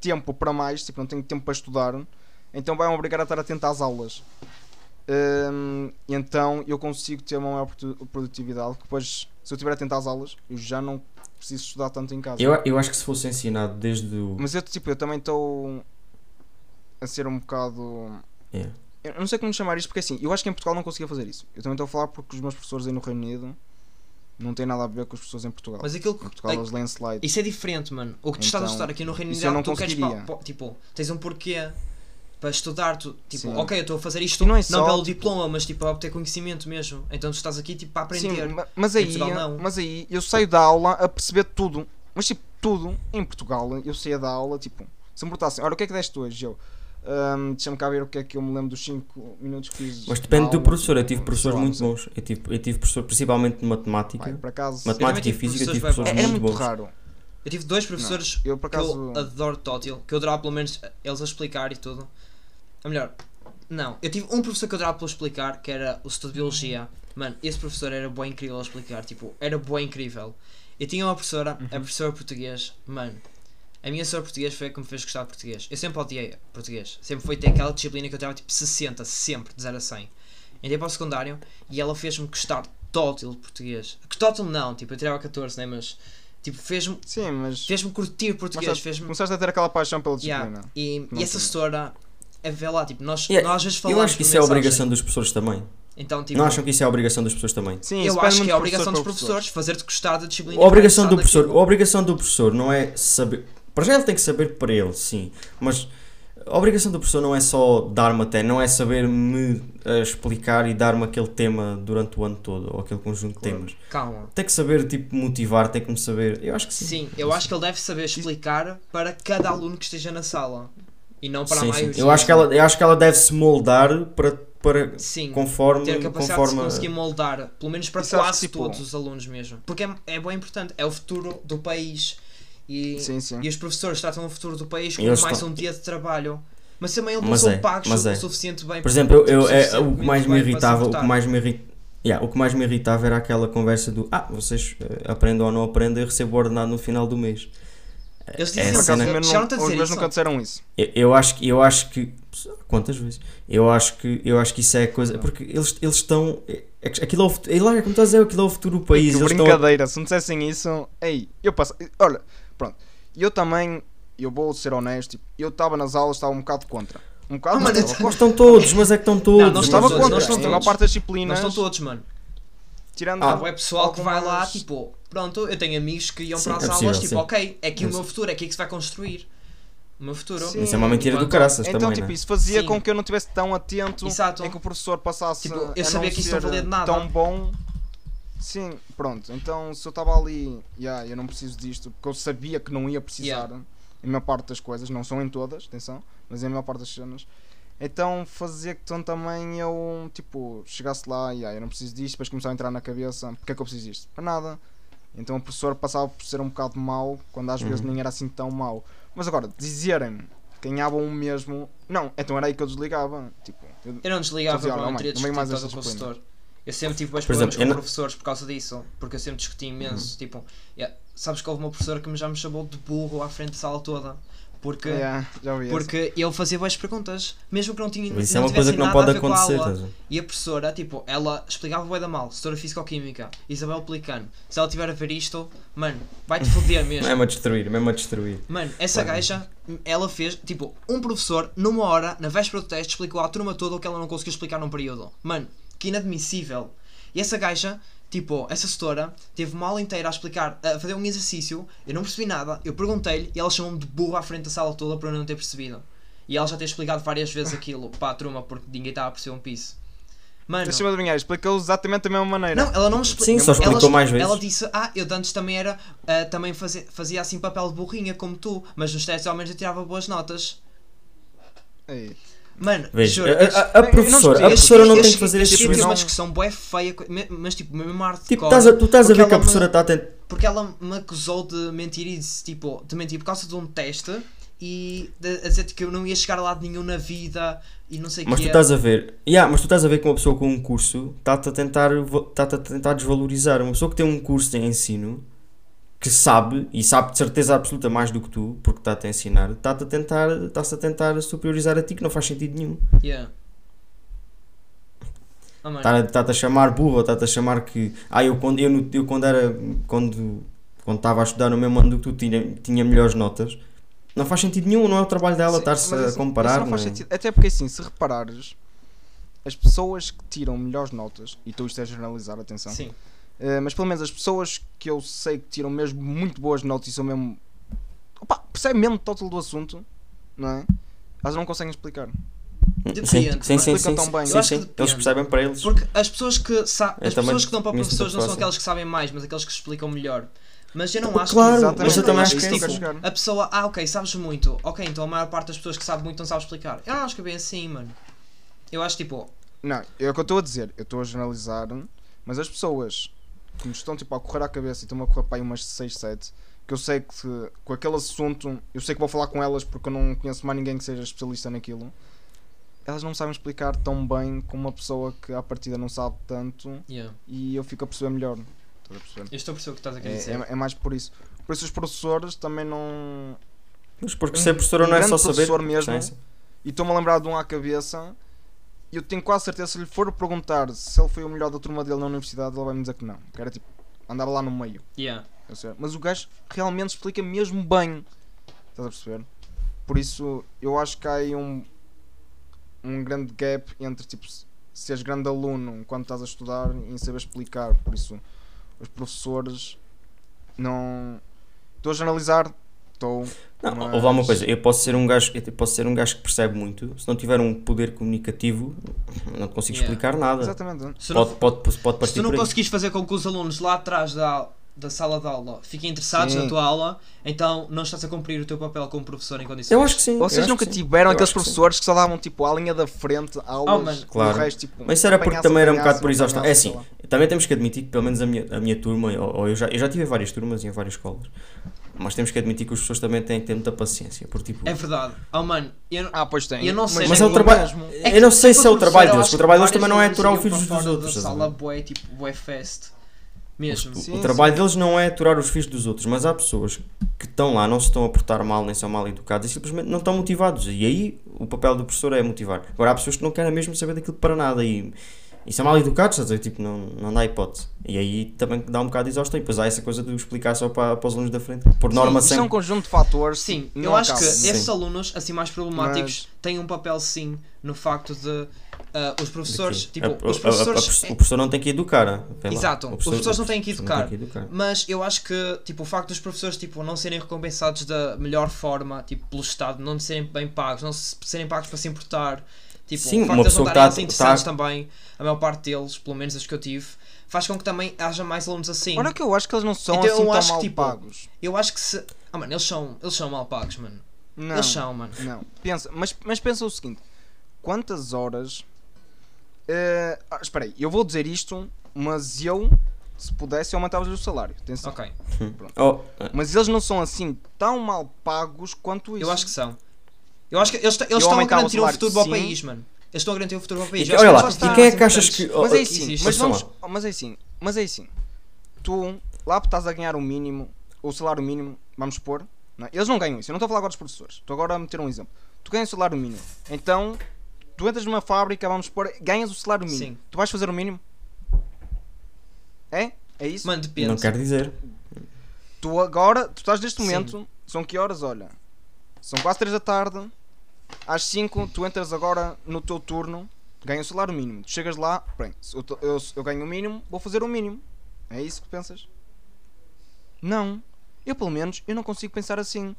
tempo para mais, tipo, não tenho tempo para estudar, então vai-me obrigar a estar atento às aulas. E então eu consigo ter uma maior produ- produtividade. que Depois, se eu estiver atento às aulas, eu já não preciso estudar tanto em casa. Eu, eu acho que se fosse ensinado desde o. Mas eu, tipo, eu também estou a ser um bocado. Yeah. Eu não sei como chamar isto, porque assim, eu acho que em Portugal não conseguia fazer isso. Eu também estou a falar porque os meus professores aí no Reino Unido não têm nada a ver com os professores em Portugal. Mas aquilo em que. Portugal eles leem slide. Isso é diferente, mano. O que tu estás a Então, estudar aqui no Reino Unido é que tu queres pa- Tipo, tens um porquê para estudar. Tu, tipo, Sim. ok, eu estou a fazer isto não não, é só, pelo tipo- diploma, mas tipo para obter conhecimento mesmo. Então tu estás aqui tipo para aprender. Sim, ma- mas aí, Portugal, não. mas aí eu saio da aula a perceber tudo. Mas tipo, tudo em Portugal, eu saía da aula, tipo, se me perguntassem, olha o que é que deste hoje? Eu, "Hum, deixa-me cá ver o que é que eu me lembro dos 5 minutos que fiz. Mas depende do aula." professor. Eu tive professores não muito bons. Eu tive, eu tive professor, principalmente de matemática. Vai, por acaso, Eu Matemática e tive física, tive professores professores bem era muito muito bons. raro. Eu tive dois professores Eu por que acaso. eu adoro tótil, que eu adorava pelo menos eles a explicar e tudo. Ou melhor, não, eu tive um professor que eu adorava pelo explicar, que era o setor de biologia. Mano, esse professor era bem incrível a explicar, tipo, era bem incrível. Eu tinha uma professora, Uhum. a professora português, mano. A minha professora português foi a que me fez gostar de português. Eu sempre odiei português. Sempre foi ter aquela disciplina que eu tirava tipo 60, sempre, de 0 a 100. Entrei para o secundário e ela fez-me gostar tótil de português. Que tótil não, tipo, eu tirava 14, né? Mas, tipo, fez-me Sim, mas. fez-me curtir português. começaste, Fez-me começaste a ter aquela paixão pela Yeah, disciplina. E, Não e essa tinha. A ver lá, tipo, nós, Yeah, nós às vezes falamos Eu acho que isso é a mensagem. obrigação dos professores também. Então, tipo, Não acham que isso é a obrigação dos professores também? Sim, eu isso acho que é a de obrigação dos professores fazer-te gostar da disciplina. A obrigação do professor, a obrigação do professor não é saber. Para já ele tem que saber para ele, sim. Mas a obrigação do professor não é só dar-me até, não é saber-me eh, explicar e dar-me aquele tema durante o ano todo, ou aquele conjunto de Claro. temas. Calma. Tem que saber, tipo, motivar, tem que me saber. Eu acho que sim. Sim, eu acho que ele deve saber explicar para cada aluno que esteja na sala. E não para a Sim, sim. maioria. Eu acho que ela, eu acho que ela deve se moldar para, para Sim. conforme, ter a capacidade conforme de se conseguir moldar, pelo menos para Isso quase que, tipo- todos os alunos mesmo. Porque é, é bem importante, é o futuro do país. E, Sim, sim. e os professores tratam o futuro do país como mais estão- um dia de trabalho. Mas também eles não Mas são é, pagos mas o é. suficiente bem Por exemplo, eu, eu- é, o que mais me irritava, o que mais me irritava, Yeah, o que mais me irritava era aquela conversa do Ah, vocês eh, aprendem ou não aprendem, eu recebo o ordenado no final do mês. Eles É, dizem essa acaso, cena- a não, os dizer meus nunca disseram isso. Eu, eu acho que eu acho que quantas vezes? Eu acho que eu acho que isso é a coisa porque eles eles estão é, é aquilo é o futuro, é lá, como estás a dizer, aquilo é o futuro do país, Que eles estão brincadeira, se não dissessem isso, ei, eu passo. Olha, pronto, eu também, eu vou ser honesto, eu estava nas aulas, estava um bocado contra. Um bocado, Ah, mas Mas estão todos, mas é que estão todos. Não, não estava todos, contra. não estão A todos. parte das Não disciplinas, estão todos, mano. Tirando. Ah, bué pessoal que vai lá, tipo, pronto, eu tenho amigos que iam Sim, para as é aulas, tipo, sim. ok, é aqui o meu futuro, é aqui que se vai construir. O meu futuro. Sim. Isso é uma mentira do Enquanto- caraças Então, também, tipo, né? isso fazia Sim. com que eu não estivesse tão atento Exato. em que o professor passasse Tipo, eu a sabia não que isso não valia de nada. tão bom. Sim, pronto. Então, se eu estava ali, yeah, eu não preciso disto, porque eu sabia que não ia precisar, Yeah. em maior parte das coisas, não são em todas, atenção, mas em maior parte das cenas. Então, fazia que então, também eu, tipo, chegasse lá e, yeah, eu não preciso disto, depois começava a entrar na cabeça, porque é que eu preciso disto? Para nada. Então o professor passava por ser um bocado mau, quando às vezes Uhum. nem era assim tão mau. Mas agora, dizerem-me que ganhavam o mesmo, não, então era aí que eu desligava. Tipo, eu- Eu não desligava Fazia, quando "Oh, eu queria não discutir mais todo o esta disciplina." consultor. Eu sempre tive Por problemas exemplo, com não- professores por causa disso, porque eu sempre discuti imenso. Tipo, yeah, sabes que houve uma professora que me- já me chamou de burro à frente da sala toda, porque, Yeah, já ouvi essa. porque eu fazia boas perguntas, mesmo que não tinha isso não é uma coisa que não nada pode acontecer, a? E a professora, tipo, ela explicava bué da mal, setora Físico-Química, Isabel Pelicano. Se ela tiver a ver isto, mano, vai-te foder mesmo. Mesmo a destruir, mesmo a destruir. Mano, essa Claro. gaja, ela fez, tipo, um professor, numa hora, na véspera do teste, explicou à turma toda o que ela não conseguiu explicar num período. Mano, que inadmissível. E essa gaja, tipo, essa setora, teve uma aula inteira a explicar, a fazer um exercício, eu não percebi nada, eu perguntei-lhe e ela chamou-me de burro à frente da sala toda por eu não ter percebido. E ela já ter explicado várias vezes aquilo para a turma porque ninguém estava a perceber um piso. Mano, Deixa-me adivinhar, explicou exatamente da mesma maneira. não, ela não me explicou. Sim, só explicou ela, mais vezes. Ela disse, ah, eu antes também era, ah, também fazia, fazia assim papel de burrinha como tu, mas nos testes ao menos eu tirava boas notas. Ei. Mano, Veja, juro, a, a- a professora, a professora não tem que fazer estes tipos temas não- que são bué feia, mas tipo, mesmo arte Tipo, estás a- tu estás a ver que a professora está a tentar. Porque ela me acusou de mentir e disse, tipo, de mentir por causa de um teste e a dizer que eu não ia chegar a lado nenhum na vida e não sei o Mas tu estás a ver, yeah, mas tu estás a ver que uma pessoa com um curso está-te a tentar, está a tentar desvalorizar. Uma pessoa que tem um curso de ensino que sabe e sabe de certeza absoluta mais do que tu, porque está-te a ensinar, está-te a tentar, está-se a tentar superiorizar a ti, que não faz sentido nenhum. Yeah. Oh, Está-te a chamar burro, está-te a chamar que. Ah, eu quando, eu, eu quando era. Quando quando estava a estudar no mesmo ano do que tu tinha, tinha melhores notas. Não faz sentido nenhum, não é o trabalho dela estar-se mas a assim, comparar. não faz é? sentido. Até porque assim, se reparares, as pessoas que tiram melhores notas, e tu isto é generalizar, atenção, Sim. Eh, mas pelo menos as pessoas que eu sei que tiram mesmo muito boas notas e são mesmo. Opa, percebem mesmo o tótulo do assunto, não é? Elas não conseguem explicar. Depende, Sim, sim, mas sim, sim, explicam tão bem. sim, sim. Eles percebem para eles. Porque as pessoas que sa as pessoas que dão para professores não são aquelas que sabem mais, mas aqueles que explicam melhor. Mas eu não acho claro, que Exatamente, mas eu também acho que é tipo, a pessoa, ah ok, sabes muito, ok, então a maior parte das pessoas que sabem muito não sabe explicar. Eu não acho que é bem assim, mano. Eu acho tipo, Não, é o que eu estou a dizer. Eu estou a generalizar, mas as pessoas que me estão tipo, a correr à cabeça e estão a correr para aí umas 6, 7, que eu sei que com aquele assunto, eu sei que vou falar com elas porque eu não conheço mais ninguém que seja especialista naquilo. Elas não sabem explicar tão bem como uma pessoa que à partida não sabe tanto yeah. e eu fico a perceber melhor. Estás a perceber? eu estou a perceber o que estás a querer É, dizer. é, é mais por isso. Por isso os professores também não. Mas porque Um- ser professora um não é só saber. professor mesmo. Sim, sim. E estou-me a lembrar de um à cabeça. E eu tenho quase certeza, se lhe for perguntar se ele foi o melhor da turma dele na universidade, ele vai me dizer que não. Que era tipo, andava lá no meio. Yeah. Mas o gajo realmente explica mesmo bem. Estás a perceber? Por isso, eu acho que há aí um, um grande gap entre tipo, se- seres grande aluno quando estás a estudar e em saber explicar. Por isso, os professores não. Estou a generalizar. Estou. Não, Mas- houve lá uma coisa, eu posso ser um gajo, eu posso ser um gajo que percebe muito, se não tiver um poder comunicativo, não te consigo Yeah. explicar nada. Exatamente. Se, não- Pode, pode, pode se partir tu não por aí. conseguires fazer com que os alunos lá atrás da, da sala de aula fiquem interessados Sim. na tua aula, então não estás a cumprir o teu papel como professor em condições. Eu acho que sim. Vocês nunca tiveram Eu aqueles sim. professores que só davam tipo à linha da frente aulas Oh, mano. e Claro. o resto tipo. Mas isso era porque também era um bocado por exaustão. É assim, também temos que admitir que pelo menos a minha, a minha turma, ou, ou eu, já, eu já tive várias turmas e em várias escolas, Mas temos que admitir que as pessoas também têm que ter muita paciência. Porque, tipo, É verdade. Oh mano, eu não- Ah, pois tem. Eu não sei, Mas é o trabalho-. É eu não sei se é o trabalho deles, o trabalho deles também não é aturar os filhos dos outros. Da sala bué, tipo, bué fest. Mesmo. O- Sim, o trabalho sim. deles não é aturar os filhos dos outros, mas há pessoas que estão lá, não se estão a portar mal, nem são mal educados e simplesmente não estão motivados. E aí o papel do professor é motivar. Agora há pessoas que não querem mesmo saber daquilo para nada e, e são mal educados, estás a ver? Tipo, não, não dá hipótese. E aí também dá um bocado de exaustão. E depois há essa coisa de explicar só para, para os alunos da frente. Por norma Sim, isso é um sempre. conjunto de fatores. Sim, eu acho que acaba. Sim. esses alunos, assim mais problemáticos, Mas- têm um papel sim no facto de ah, os professores, tipo, A- a- os a- a- professores. o professor não tem que educar. Exato, os professores não têm que o professor não educar. que. Mas eu acho que tipo, o facto dos professores tipo, não serem recompensados da melhor forma, tipo, pelo Estado, não serem bem pagos, não se- serem pagos para se importar, tipo, Sim, o facto uma de eles não que darem tá- assim interessantes tá- também, a maior parte deles, pelo menos as que eu tive, faz com que também haja mais alunos assim. Olha que eu acho que eles não são Então eu assim tão acho que, mal tipo, pagos. Eu acho que se. Ah, mano, eles são, eles são mal pagos, mano. Não, Eles são, mano. não. Pensa, mas, mas pensa o seguinte: quantas horas. ah, espera aí, eu vou dizer isto, mas eu, se pudesse, eu aumentava-lhes o salário. Atenção. Ok. [laughs] Oh, Mas eles não são assim tão mal pagos quanto isso. Eu acho que são. Eu acho que eles, eles estão a aumentava o garantir um futuro para o sim. país, mano. Eles estão a garantir um futuro para o país. E- olha lá, e quem é que achas que- Mas Oh, é assim, mas vamos, lá. mas é assim, mas é assim. Tu lá estás a ganhar o mínimo, o salário mínimo, vamos pôr. não é? Eles não ganham isso. Eu não estou a falar agora dos professores. Estou agora a meter um exemplo. Tu ganhas o salário mínimo. Então, tu entras numa fábrica, vamos pôr, ganhas o salário mínimo. Sim. Tu vais fazer o mínimo? É? É isso? Mano, depende. não quer dizer. Tu agora, tu estás neste Sim. momento, são que horas? Olha, são quase 3 da tarde, às 5 tu entras agora no teu turno, ganhas o salário mínimo. Tu chegas lá, bem, eu, eu, eu ganho o mínimo, vou fazer o mínimo. É isso que pensas? Não. Eu pelo menos, eu não consigo pensar assim.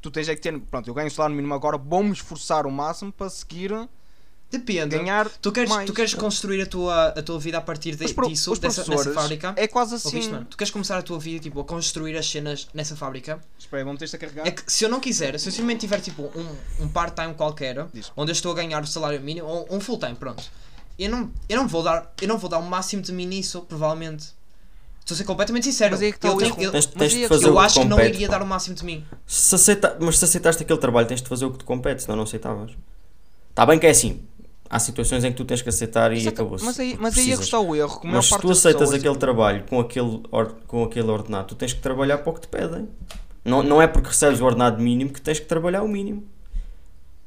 Tu tens é que ter, pronto, eu ganho o salário mínimo agora, vou-me esforçar o máximo para seguir, Depende. ganhar Tu queres, mais. tu queres construir a tua, a tua vida a partir de, pro- disso, dessa, nessa professores fábrica? É quase assim. Ouviste, mano? Tu queres começar a tua vida tipo, a construir as cenas nessa fábrica? Espera aí, vamos ter-te a carregar. É que se eu não quiser, se eu simplesmente tiver tipo um, um part-time qualquer, Diz. onde eu estou a ganhar o salário mínimo, ou um full-time, pronto. Eu não, eu não vou dar, eu não vou dar o máximo de mim nisso, provavelmente. Estou a ser completamente sincero. Mas é que está eu, tenho- eu, Tens, tens de a- fazer eu o que acho que não compete, iria pá. dar o máximo de mim. Se aceita... Mas se aceitaste aquele trabalho, tens de fazer o que te compete, senão não aceitavas. Está bem que é assim. Há situações em que tu tens que aceitar e acabou-se. Mas aí, mas aí é que está o erro. Mas se tu aceitas aquele trabalho com aquele, or- com aquele ordenado, tu tens que trabalhar para o que te pedem. Não, não é porque recebes o ordenado mínimo que tens que trabalhar o mínimo.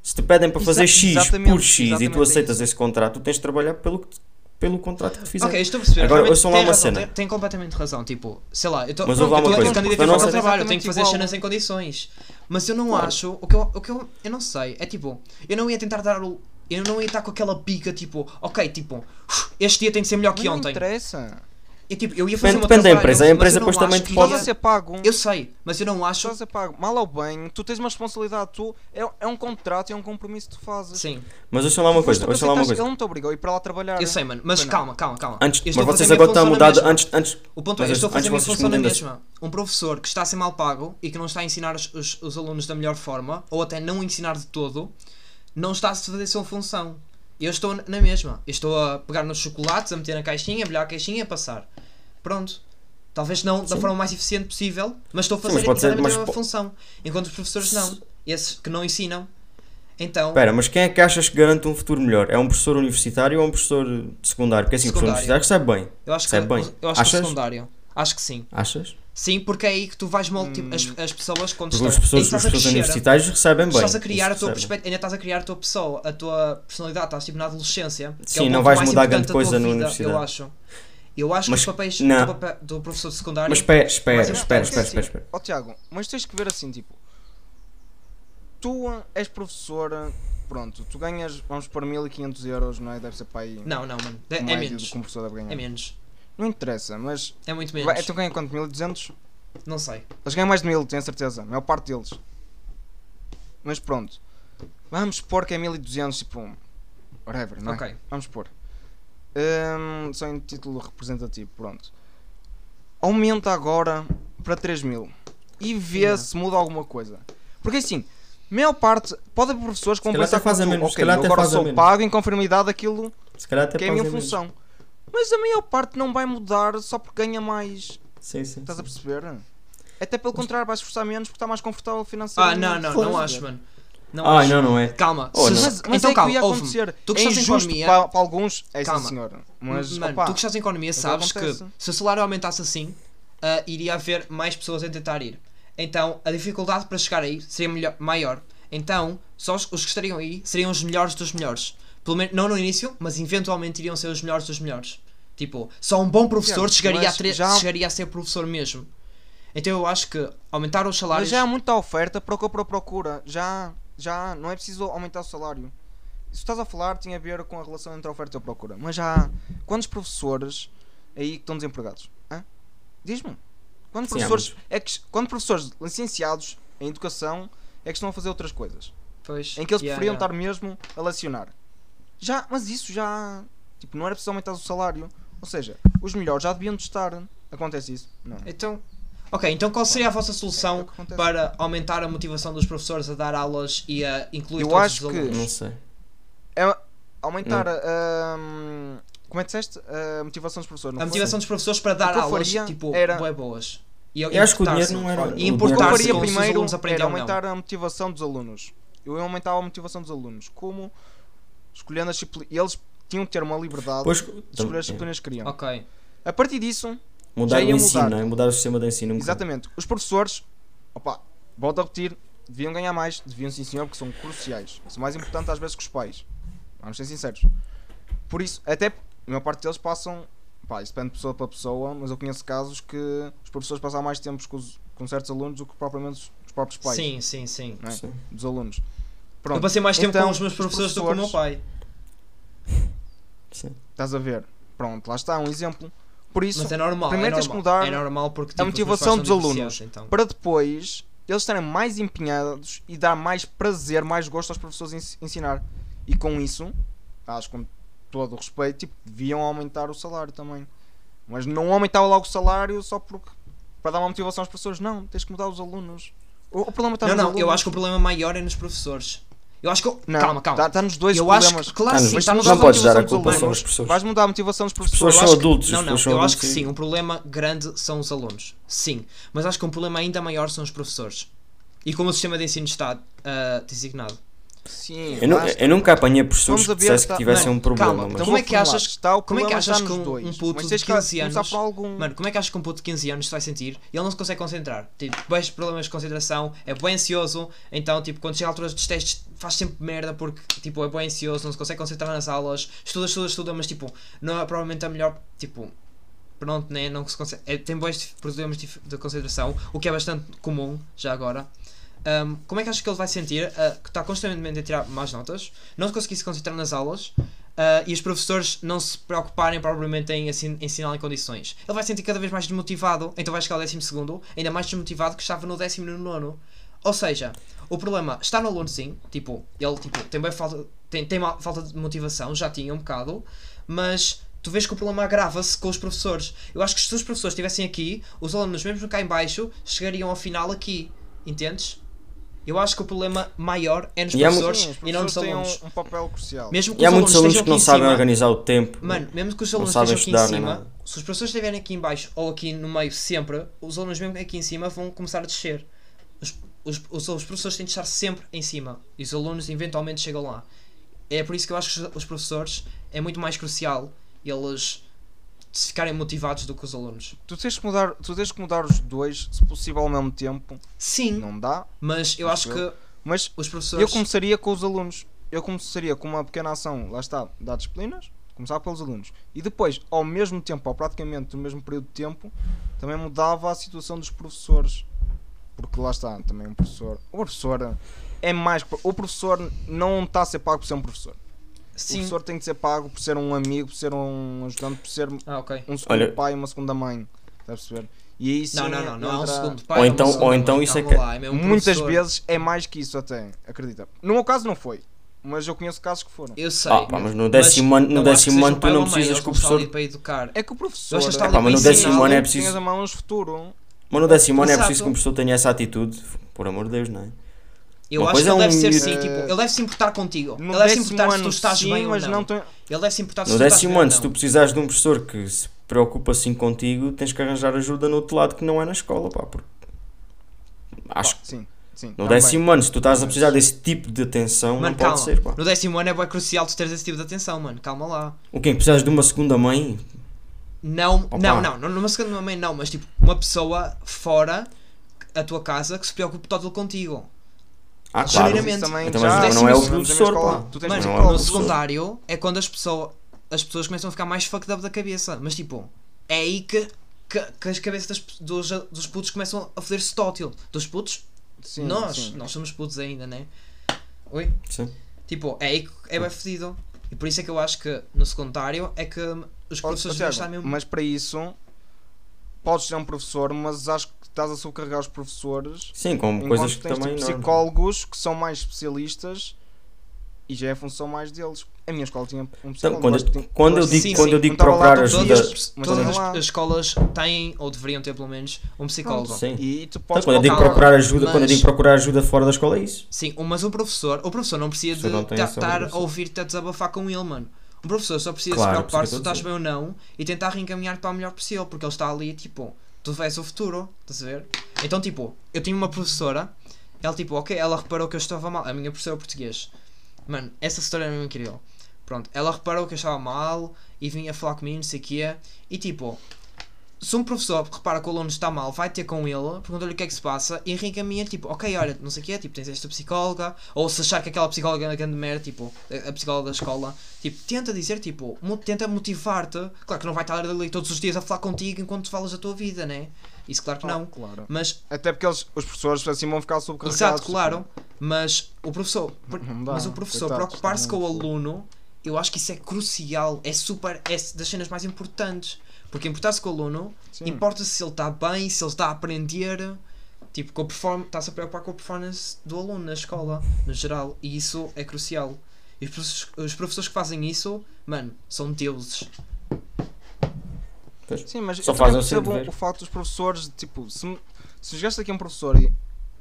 Se te pedem para fazer Exa- X por X e tu aceitas isso. esse contrato, tu tens de trabalhar pelo, que te- pelo contrato que te fizeram. Ok, estou a perceber. Agora, realmente ouçam lá uma razão, cena. Tem, tem completamente razão. Tipo, sei lá, eu estou Mas houve lá uma eu coisa, candidato para o trabalho, eu tenho que fazer igual. cenas em condições. Mas eu não Claro. acho, o que, eu, o que eu, eu não sei, é tipo, eu não ia tentar dar o. Eu não ia estar com aquela pica tipo, ok, tipo, este dia tem que ser melhor que não ontem. interessa. E, tipo, eu ia fazer Depende, depende da empresa. A empresa eu não depois também te pode- Estás a ser pago. Eu sei, mas eu não acho. Estás a ser pago. Mal ou bem, tu tens uma responsabilidade. Tu, é, é um contrato e é um compromisso que tu fazes. Sim, Mas deixa lá uma coisa, deixa lá uma coisa. Ele não te obrigou a ir para lá trabalhar. eu sei, mano, mas não. calma, calma, calma. Antes, Eu mas vocês agora estão a mudar de- antes, antes O ponto é, eu estou a fazer a minha função na mesma. Um professor que está a ser mal pago e que não está a ensinar os, os, os alunos da melhor forma, ou até não ensinar de todo, não está a fazer a sua função. Eu estou na mesma. Eu estou a pegar nos chocolates, a meter na caixinha, a abrir a caixinha e a passar. Pronto. Talvez não da Sim. forma mais eficiente possível, mas estou a Sim, fazer mas pode ser- mas a mesma função. Enquanto os professores não. Esses que não ensinam. Então, Espera, mas quem é que achas que garante um futuro melhor? É um professor universitário ou um professor de secundário? Porque assim, o professor universitário bem. eu acho que, Sabe bem. eu acho que Achas? secundário. Acho que sim. Achas? Sim, porque é aí que tu vais molde, tipo, as, as pessoas quando Porque estás crescer. universitários recebem bem. estás a criar a tua perspectiva, ainda estás a criar a tua pessoa, a tua personalidade, estás tipo na adolescência. que é Sim, o não vais mais mudar importante grande da tua coisa na vida, universidade. Eu acho. Eu acho Mas- que os papéis não. do, papel- do professor de secundário. Mas espera, espera, Mas espera, é espera, assim, espera, espera. Ó Tiago, mas tens que ver assim, tipo, tu és professora, pronto, tu ganhas, vamos por 1500 euros, não é? Deve ser para aí Não, não, mano. É, o é menos. do que um professor deve ganhar. É menos. Não interessa, mas. É muito menos. Vai, então ganha quanto? 1200? Não sei. Eles ganham mais de 1000, tenho certeza, a maior parte deles. Mas pronto, vamos pôr que é 1200, tipo, whatever, não é? Ok. Vamos pôr. Hum, só em título representativo, pronto. Aumenta agora para 3000 e vê Yeah. se muda alguma coisa. Porque assim, maior parte, pode haver professores que vão calhar pensar até fazem que tu, menos, se ok, calhar eu até agora fazem sou menos. pago em conformidade daquilo Se calhar até que é a minha fazem menos. Mas a maior parte não vai mudar só porque ganha mais. Sim, sim. Estás a sim. perceber? Até pelo contrário, vais esforçar menos porque está mais confortável Ah, financeiramente. não, não, Foda-se. não acho, mano. Não Ai, acho. não, não é. Calma. Oh, não. Mas, mas então é que calma, ia ouve-me. acontecer. Tu que é estás em economia- para, para alguns, é Calma. sim senhora. Mas, Mano, opá, tu que estás em economia sabes que se o salário aumentasse assim, ah, iria haver mais pessoas a tentar ir. Então a dificuldade para chegar aí seria melhor- maior. Então, só os, os que estariam aí seriam os melhores dos melhores. Pelo menos, não no início, mas eventualmente iriam ser os melhores dos melhores. Tipo, só um bom professor Certo, chegaria, a mas tre- já- chegaria a ser professor mesmo. Então eu acho que aumentar os Mas salários. já há muita oferta para o que eu procura. Já, já não é preciso aumentar o salário. Isso estás a falar tem a ver com a relação entre a oferta e a procura. Mas já há quantos professores aí que estão desempregados? Hã? Diz-me. Quantos Sim, professores é que quantos professores licenciados em educação é que estão a fazer outras coisas? Pois, Em que eles yeah, preferiam yeah. estar mesmo a lecionar. Já, mas isso já tipo, não era preciso aumentar o salário. Ou seja, os melhores já deviam de estar. Acontece isso? Não. Então, ok, então qual seria a vossa É solução que acontece. para aumentar a motivação dos professores a dar aulas e a incluir Eu todos acho os que- alunos? Não sei. É aumentar a. hum, como é que disseste? A motivação dos professores. não A foi? motivação dos professores para dar que aulas tipo era- boas. E Eu acho que o dinheiro não era. E que importar-se faria com se os primeiro alunos era aumentar a motivação dos alunos. Eu aumentava a motivação dos alunos. Como? Escolhendo as disciplinas. Eles tinham que ter uma liberdade Pois, de escolher as é. disciplinas que queriam. Ok. A partir disso, mudar o ensino, mudar. não é? mudar o sistema de ensino um bocado. exatamente, os professores, opa, volto a repetir, deviam ganhar mais, deviam sim senhor, porque são cruciais. São mais importantes às vezes que os pais. Vamos ser sinceros. Por isso, até a maior parte deles passam. Pá, isso depende de pessoa para pessoa, mas eu conheço casos que os professores passam mais tempo com, os- com certos alunos do que propriamente os- os próprios pais Sim, sim, sim. é? Sim. dos alunos. Eu Pronto, passei mais tempo Então, com os meus os professores do que com o meu pai. Sim. estás a ver? Pronto, lá está um exemplo. Por isso, Mas é normal. primeiro é tens que mudar É normal porque tipo, a motivação dos alunos. Então. para depois eles estarem mais empenhados e dar mais prazer, mais gosto aos professores ens- ensinar. E com isso, acho que com todo o respeito, tipo, deviam aumentar o salário também. Mas não aumentava logo o salário só porque para dar uma motivação aos professores. Não, tens que mudar os alunos. O, o problema está Não, nos não, alunos. eu acho que o problema maior é nos professores. Eu acho que. eu- Não, calma, calma. Está, está nos dois eu problemas. acho que, claro, sim, mas está nos mudar não podes dar a motivação dos culpa aos professores. Vais mudar a motivação dos As professores. pessoas Eu são acho que- adultos. Não, não, eu acho que sim, um problema grande são os alunos. Sim. Mas acho que um problema ainda maior são os professores. E como o sistema de ensino está ah, designado. Sim, Eu, nu- basta. eu nunca apanhei professores que dissessem que tivessem Não, um problema. calma, mas... então Como é que achas que está? O Como é que achas que um, dois. um puto Mas de tens que 15 começar anos. algum. Mano, como é que achas que um puto de 15 anos se vai sentir? E ele não se consegue concentrar. Tipo, bens problemas de concentração, é bem ansioso, então, tipo, quando chega a altura dos testes, faz sempre merda porque, tipo, é bem ansioso, não se consegue concentrar nas aulas, estuda, estuda, estuda, mas, tipo, não é provavelmente a melhor, tipo, pronto, né? Não se consegue, é, tem bons problemas de concentração, o que é bastante comum, já agora. Um, como é que achas que ele vai sentir uh, que está constantemente a tirar más notas, não se conseguir se concentrar nas aulas uh, e os professores não se preocuparem propriamente em ensin- ensinar em condições? Ele vai sentir cada vez mais desmotivado, então vai chegar ao 12 ainda mais desmotivado que estava no décimo e no nono. Ou seja, o problema está no aluno sim, tipo, ele tipo, tem bem falta, tem, tem falta de motivação, já tinha um bocado, mas tu vês que o problema agrava-se com os professores. Eu acho que se os professores estivessem aqui, os alunos, mesmo cá em baixo, chegariam ao final aqui. Entendes? Eu acho que o problema maior é nos E há professores Sim, os e não nos alunos. um, um papel crucial. Mesmo que E há os muitos alunos que não sabem cima- organizar o tempo. Mano, mesmo que os alunos estejam aqui em nem cima, nada. se os professores estiverem aqui em baixo ou aqui no meio sempre, os alunos mesmo aqui em cima vão começar a descer. Os, os, os, os professores têm de estar sempre em cima e os alunos eventualmente chegam lá. É por isso que eu acho que os- os professores é muito mais crucial eles se ficarem motivados do que os alunos. Tu tens que mudar, tu tens que mudar os dois, se possível ao mesmo tempo. Sim, Não dá. mas eu Acho acho que Mas os eu professores. começaria com os alunos. Eu começaria com uma pequena ação, lá está, dar disciplinas, começar pelos alunos. E depois, ao mesmo tempo, ou praticamente no mesmo período de tempo, também mudava a situação dos professores. Porque lá está, também um professor. O professor é mais. O professor não está a ser pago por ser um professor. O Sim. professor tem que ser pago por ser um amigo, por ser um ajudante, por ser Ah, ok. um segundo Olha- pai, uma segunda mãe. Está a perceber? E aí sim Não, não, não, não é um entra- segundo pai. Ou é então- ou então mãe, isso é que- lá, é um Muitas vezes é mais que isso até, acredita. No meu caso não foi, mas eu conheço casos que foram. Eu sei. Ah, pá, mas no décimo ano, no décimo ano um tu não ou precisas que o professor. para educar. É que o professor. Estão ali Pá, mas no décimo ano é preciso. as mãos futuro. Mas no décimo ano é preciso que um professor tenha essa atitude. Por amor de Deus, não é? Eu Uma acho que coisa ele é deve um ser miúdo- assim, tipo, ele deve se importar contigo. No ele deve se décimo importar se tu estás sim, bem mas ou não. não tem... Ele deve se importar se No tu estás décimo bem ou ano, se tu precisares de um professor que se preocupa assim contigo, tens que arranjar ajuda no outro lado que não é na escola, pá. Porque Acho Pá, sim, sim. No décimo ano, se tu estás a precisar desse tipo de atenção, Mano, não pode calma. ser, pá. No décimo ano é bem crucial tu teres esse tipo de atenção, mano. Calma lá. O quê? Precisas de uma segunda mãe? Não, Opa. não, não, não, numa segunda mãe não, mas tipo, uma pessoa fora a tua casa que se preocupe todo contigo. Ah, claro. Também Então, já- mas não é o professor, pá. Tu tens Mano, não é no secundário é quando as pessoas, as pessoas começam a ficar mais fucked up da cabeça. Mas tipo, é aí que, que, que as cabeças das, dos, dos putos começam a foder-se tótil. Dos putos, Sim, nós, sim. nós somos putos ainda, né? Oi? Sim. Tipo, é aí que é bem fedido. E por isso é que eu acho que no secundário é que os professores devem Tiago, estar mesmo. Mas para isso, podes ser um professor, mas acho que estás a sobrecarregar os professores. Sim, com coisas que tens também tipo, não. psicólogos que são mais especialistas e já é a função mais deles. A minha escola tinha um Então, psicólogo. quando, acho que tinha- quando eu digo, Sim, quando sim. eu digo lá procurar os ajuda. Todas, mas todas as, lá. as escolas têm, ou deveriam ter pelo menos, um psicólogo. Pronto. Sim. E tu Então, podes quando eu digo procurar ajuda, quando eu mas- digo procurar ajuda fora da escola é isso. Sim, mas o professor, o professor não precisa O de estar a ouvir-te a desabafar com ele, mano. Um professor só precisa Claro, se preocupar por se tu que eu estás bem ou não e tentar reencaminhar-te para o melhor possível, porque ele está ali, tipo, tu és o futuro, estás a ver? Então, tipo, eu tinha uma professora, ela, tipo, ok, ela reparou que eu estava mal, a minha professora português. Mano, essa história é mesmo incrível. Pronto, ela reparou que eu estava mal e vinha falar comigo, não sei o que é, e tipo, se um professor repara que o aluno está mal, vai ter com ele, pergunta-lhe o que é que se passa e reencaminha tipo, ok, olha, não sei o que é, tipo, tens esta psicóloga, ou se achar que aquela psicóloga é uma grande merda, tipo, a psicóloga da escola, tipo, tenta dizer, tipo, tenta motivar-te. Claro que não vai estar ali todos os dias a falar contigo enquanto falas a tua vida, né? Isso, claro que não. Claro. Mas, Até porque eles, os professores assim vão ficar sobrecarregados. exato, claro, mas o professor, Não dá, mas o professor preocupar-se com o aluno, eu acho que isso é crucial, é super, é das cenas mais importantes. Porque importar-se com o aluno Sim. Importa se ele está bem, se ele está a aprender. Tipo, com a perform está-se a preocupar com a performance do aluno na escola, no geral. E isso é crucial. E os professores, os professores que fazem isso, mano, são deuses. Sim, mas Só eu fazem o percebo dever. o facto dos professores, tipo, se, se chegasse aqui um professor e,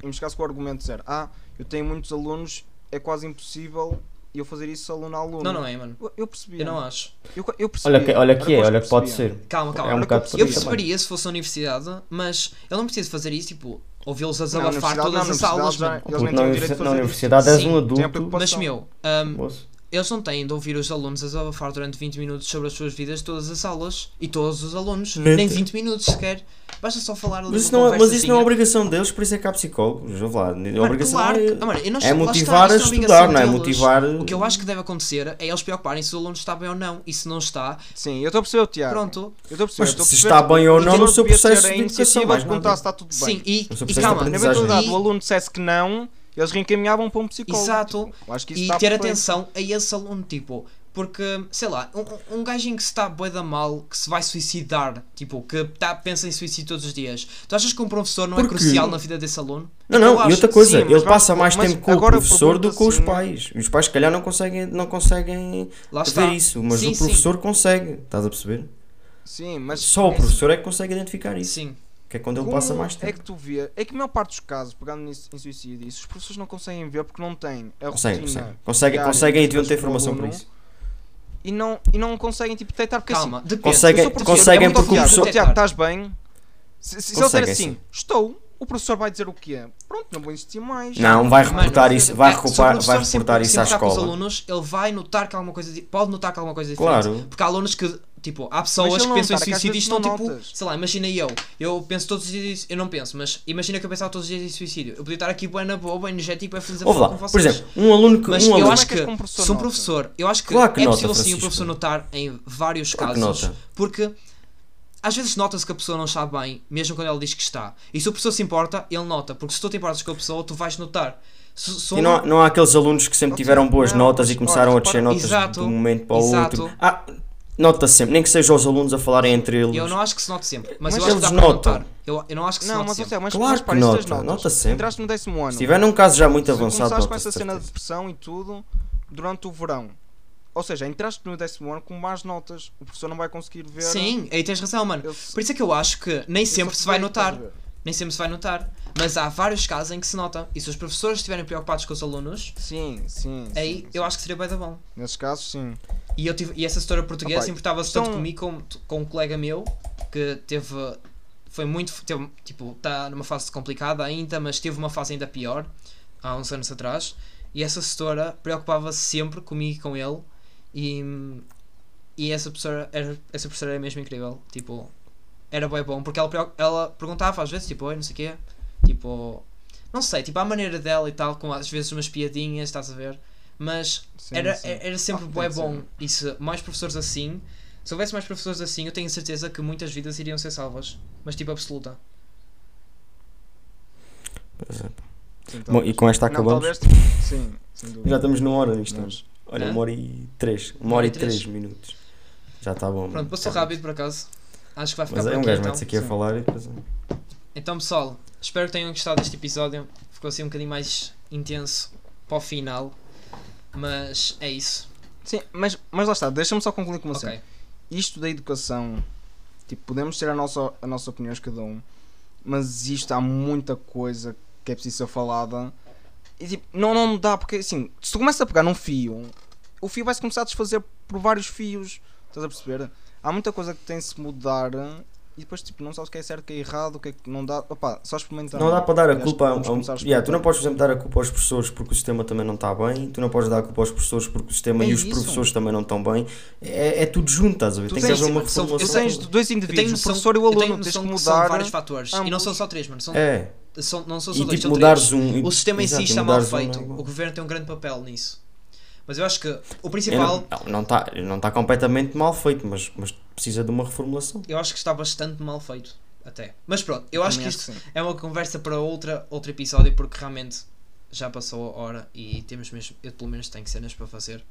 e me chegasse com o argumento de dizer, ah, eu tenho muitos alunos, é quase impossível eu fazer isso aluno a aluno. Não, não é, mano. Eu, eu percebi. Eu não acho. Eu, eu percebi. Olha que, olha que é, olha que pode percebia. ser. Calma, calma. É um bocado Eu perceberia se fosse a universidade, mas ele não precisa fazer isso, tipo, ouvi-los a desabafar todas as aulas, já- eles nem na, têm direito de universidade és Sim, um adulto. Mas, meu, eles não têm de ouvir os alunos a desabafar durante 20 minutos sobre as suas vidas, todas as aulas e todos os alunos. Nem 20 minutos sequer. Basta só falar ali Mas isso, não, é- mas isso não é obrigação deles, por isso é que há psicólogos. Lá. A Mano, obrigação claro é, ah, mano, é lá está, motivar a é estudar, obrigação não é deles. motivar. O que eu acho que deve acontecer é eles preocuparem se o aluno está bem ou não. E se não está, Sim, eu estou a perceber o Tiago. pronto. Eu estou a perceber. Mas se está bem ou não no seu processo de educação, nada. perguntar se está tudo bem. Sim, e, e calma. Na aprendizagem. eventualidade, E- o aluno dissesse que não, eles reencaminhavam para um psicólogo. Exato. Eu acho que isso E está ter perfeito. atenção a esse aluno, tipo, porque, sei lá, um, um gajinho que se está bué da mal, que se vai suicidar, tipo, que tá, pensa em suicídio todos os dias, tu achas que um professor não é Porque- crucial na vida desse aluno? Não, Eu não, e outra coisa, sim, ele passa mais tempo com o professor do que com os pergunta, pais. Os pais, se calhar, não conseguem, não conseguem Lá está. ver isso, mas Sim, o sim. professor consegue. Estás a perceber? Sim, mas Só o é- professor é que consegue identificar isso. Sim. Que é quando ele Como passa mais É tempo. que tu vê, é que a maior parte dos casos, pegando nisso, em suicídio, isso, os professores não conseguem ver porque não têm a Conseguem, rotina conseguem. Conseguem, conseguem e deviam ter informação para aluno isso. E não, e não conseguem tipo, detectar porque Calma, assim, depende. Conseguem- conseguem é porque o professor- Tiago, estás bem? Se, se, se ele disser assim, sim. estou, o professor vai dizer o quê? Pronto, não vou insistir mais. Não, vai reportar isso, vai É, recuperar, vai se reportar isso à importar com os escola. alunos, ele vai notar que alguma coisa pode notar que alguma coisa é diferente. Claro. Porque há alunos que, tipo, há pessoas que pensam em suicídio e estão tipo, notas. sei lá, imagina eu, eu penso todos os dias, eu não penso, mas imagina que eu pensava todos os dias em suicídio. Eu podia estar aqui bem na boa, bem energético, bem feliz a falar lá, com por vocês. exemplo, um aluno que. Mas um eu aluno, acho é que como professor se um professor, eu acho que, Claro que é nota, possível sim o Francisco. professor notar em vários Claro casos, nota. porque às vezes nota-se que a pessoa não está bem, mesmo quando ele diz que está. E se o professor se importa, ele nota, porque se tu te importas com a pessoa, tu vais notar. E um- não há, não há aqueles alunos que sempre tiveram boas não, notas e começaram a descer notas Exato, de um momento para o exato. outro. Ah, nota sempre, nem que sejam os alunos a falarem entre eles. Eu não acho que se note sempre, mas, Mas eu acho que eles dá para notam. notar. Eu, eu não acho que se Não, note mas, sempre. sei, mas, Claro mas que nota, notas. nota sempre. Entraste no décimo ano. Se tiver num caso já muito Se avançado, começaste com essa cena de depressão e tudo durante o verão. Ou seja, entraste no décimo ano com más notas. O professor não vai conseguir ver. Sim, aí tens razão, mano. Por isso é que eu acho que nem sempre se vai notar. Nem sempre se vai notar. Mas há vários casos em que se nota. E se os professores estiverem preocupados com os alunos, Sim, sim. aí sim, eu sim. acho que seria bem da bom. Nesses casos, sim. E, eu tive, e essa história portuguesa importava-se então- tanto comigo como com um colega meu que teve foi muito. Teve, tipo, está numa fase complicada ainda, mas teve uma fase ainda pior há uns anos atrás. E essa setora preocupava-se sempre comigo e com ele. E, e essa professora era, essa professora era mesmo incrível. Tipo, era bem bom porque ela, ela perguntava às vezes, tipo, oi, não sei o quê. Tipo, não sei, tipo, à maneira dela e tal, com às vezes umas piadinhas, estás a ver? Mas Sim, era, sim. era sempre Ah, bom. E se mais professores assim, se houvesse mais professores assim, eu tenho certeza que muitas vidas iriam ser salvas. Mas tipo, absoluta. Por exemplo. Sim, Bom, e com esta Não, acabamos. talvez, tipo, sim, sem dúvida. Já estamos numa hora nisto. Mas- Olha, Hã? uma hora e três. Uma hora e três minutos. Já está bom. Pronto, passou Tá rápido por acaso. Acho que vai ficar Mas é um gajo então. mete-se aqui a falar e depois. Então pessoal, espero que tenham gostado deste episódio. Ficou assim um bocadinho mais intenso para o final. Mas é isso. Sim, mas, mas lá está, deixa-me só concluir com uma cena. Ok. Isto da educação, tipo, podemos ter a nossa, a nossa opinião de cada um, mas isto há muita coisa que é preciso ser falada. E tipo, não, não dá, porque assim, se tu começas a pegar num fio, o fio vai se começar a desfazer por vários fios. Estás a perceber? Há muita coisa que tem de se mudar e depois tipo, não sabes o que é certo, o que é errado, o que é que não dá. Opa, só experimentando. Não dá para dar a culpa a, um- Yeah, tu não experimentar. podes, por exemplo, dar a culpa aos professores porque o sistema também não está bem, tu não podes dar a culpa aos professores porque o sistema É e os isso. professores também não estão bem. É, é tudo junto, estás a ver? Tu Tem que haver uma são- Tu reformulação. tens dois indivíduos, o noção, professor e o aluno, tens que que são mudar. vários fatores. E não ambos. são só três, mano. São, É, são, não são só e dois, tipo são mudares três. um. e- O sistema em si está mal um feito. é o governo tem um grande papel nisso. Mas eu acho que o principal, não- Não está não tá completamente mal feito, mas, mas precisa de uma reformulação. eu acho que está bastante mal feito. Até. Mas pronto, eu acho que isto é uma conversa para outra, outro episódio porque realmente já passou a hora e temos mesmo, eu pelo menos tenho cenas para fazer.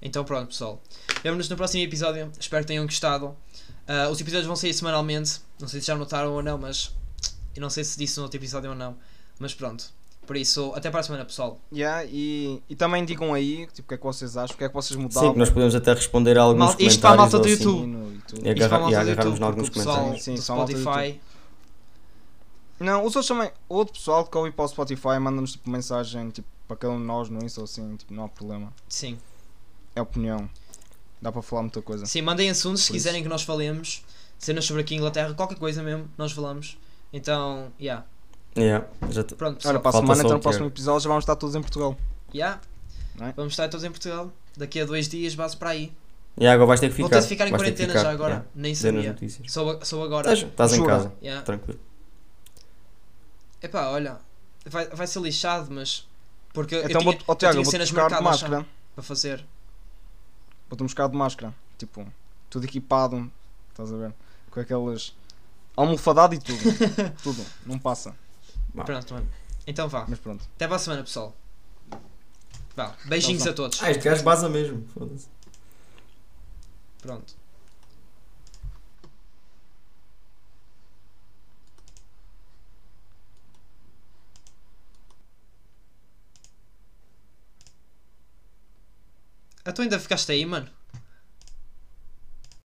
Então pronto pessoal, vemo-nos no próximo episódio, espero que tenham gostado. Ah, os episódios vão sair semanalmente, não sei se já notaram ou não, mas eu não sei se disse no outro episódio ou não, mas pronto. Por isso, até para a semana pessoal. Yeah, e, e também digam aí tipo, o que é que vocês acham, o que é que vocês mudavam. Sim, que nós podemos até responder a alguns Mal- isto para a comentários malta do ou assim. YouTube. E tudo. Isto para a agarrar- malta e YouTube, em alguns porque o pessoal comentários. Sim, Spotify Não, os outros também. Outro pessoal que ouve para o Spotify manda-nos tipo, mensagem tipo, para cada um de nós no Insta ou assim, tipo, não há problema. Sim. É opinião. Dá para falar muita coisa. Sim, mandem assuntos se Por isso. quiserem que nós falemos. Cenas sobre aqui em Inglaterra, qualquer coisa mesmo, nós falamos. Então, yeah. Yeah, já te- Pronto, pessoal. Olha, para a semana, então o no próximo episódio já vamos estar todos em Portugal. Yeah. É? Vamos estar todos em Portugal. Daqui a dois dias, base para aí. Yeah, agora vais ter que ficar. Vou ter de ficar em vais quarentena ficar, já agora. yeah. Nem sabia. Sou, sou agora. Estás, em casa, Yeah. tranquilo. Epá, olha. Vai, vai ser lixado, mas. Porque eu Então, tinha, vou, oh, Tiago, eu tinha cenas de marcadas já máscara. para fazer. Vou-te buscar de máscara. Tipo, tudo equipado. Estás a ver? Com aquelas. Almofadado e tudo. [laughs] tudo. Não passa. Vá. Pronto, mano. Então vá. Mas pronto. Até para a semana, pessoal. Vá. Beijinhos Então a todos. Ah, este gajo baza mesmo. Foda-se. Pronto. Ah, tu ainda ficaste aí, mano?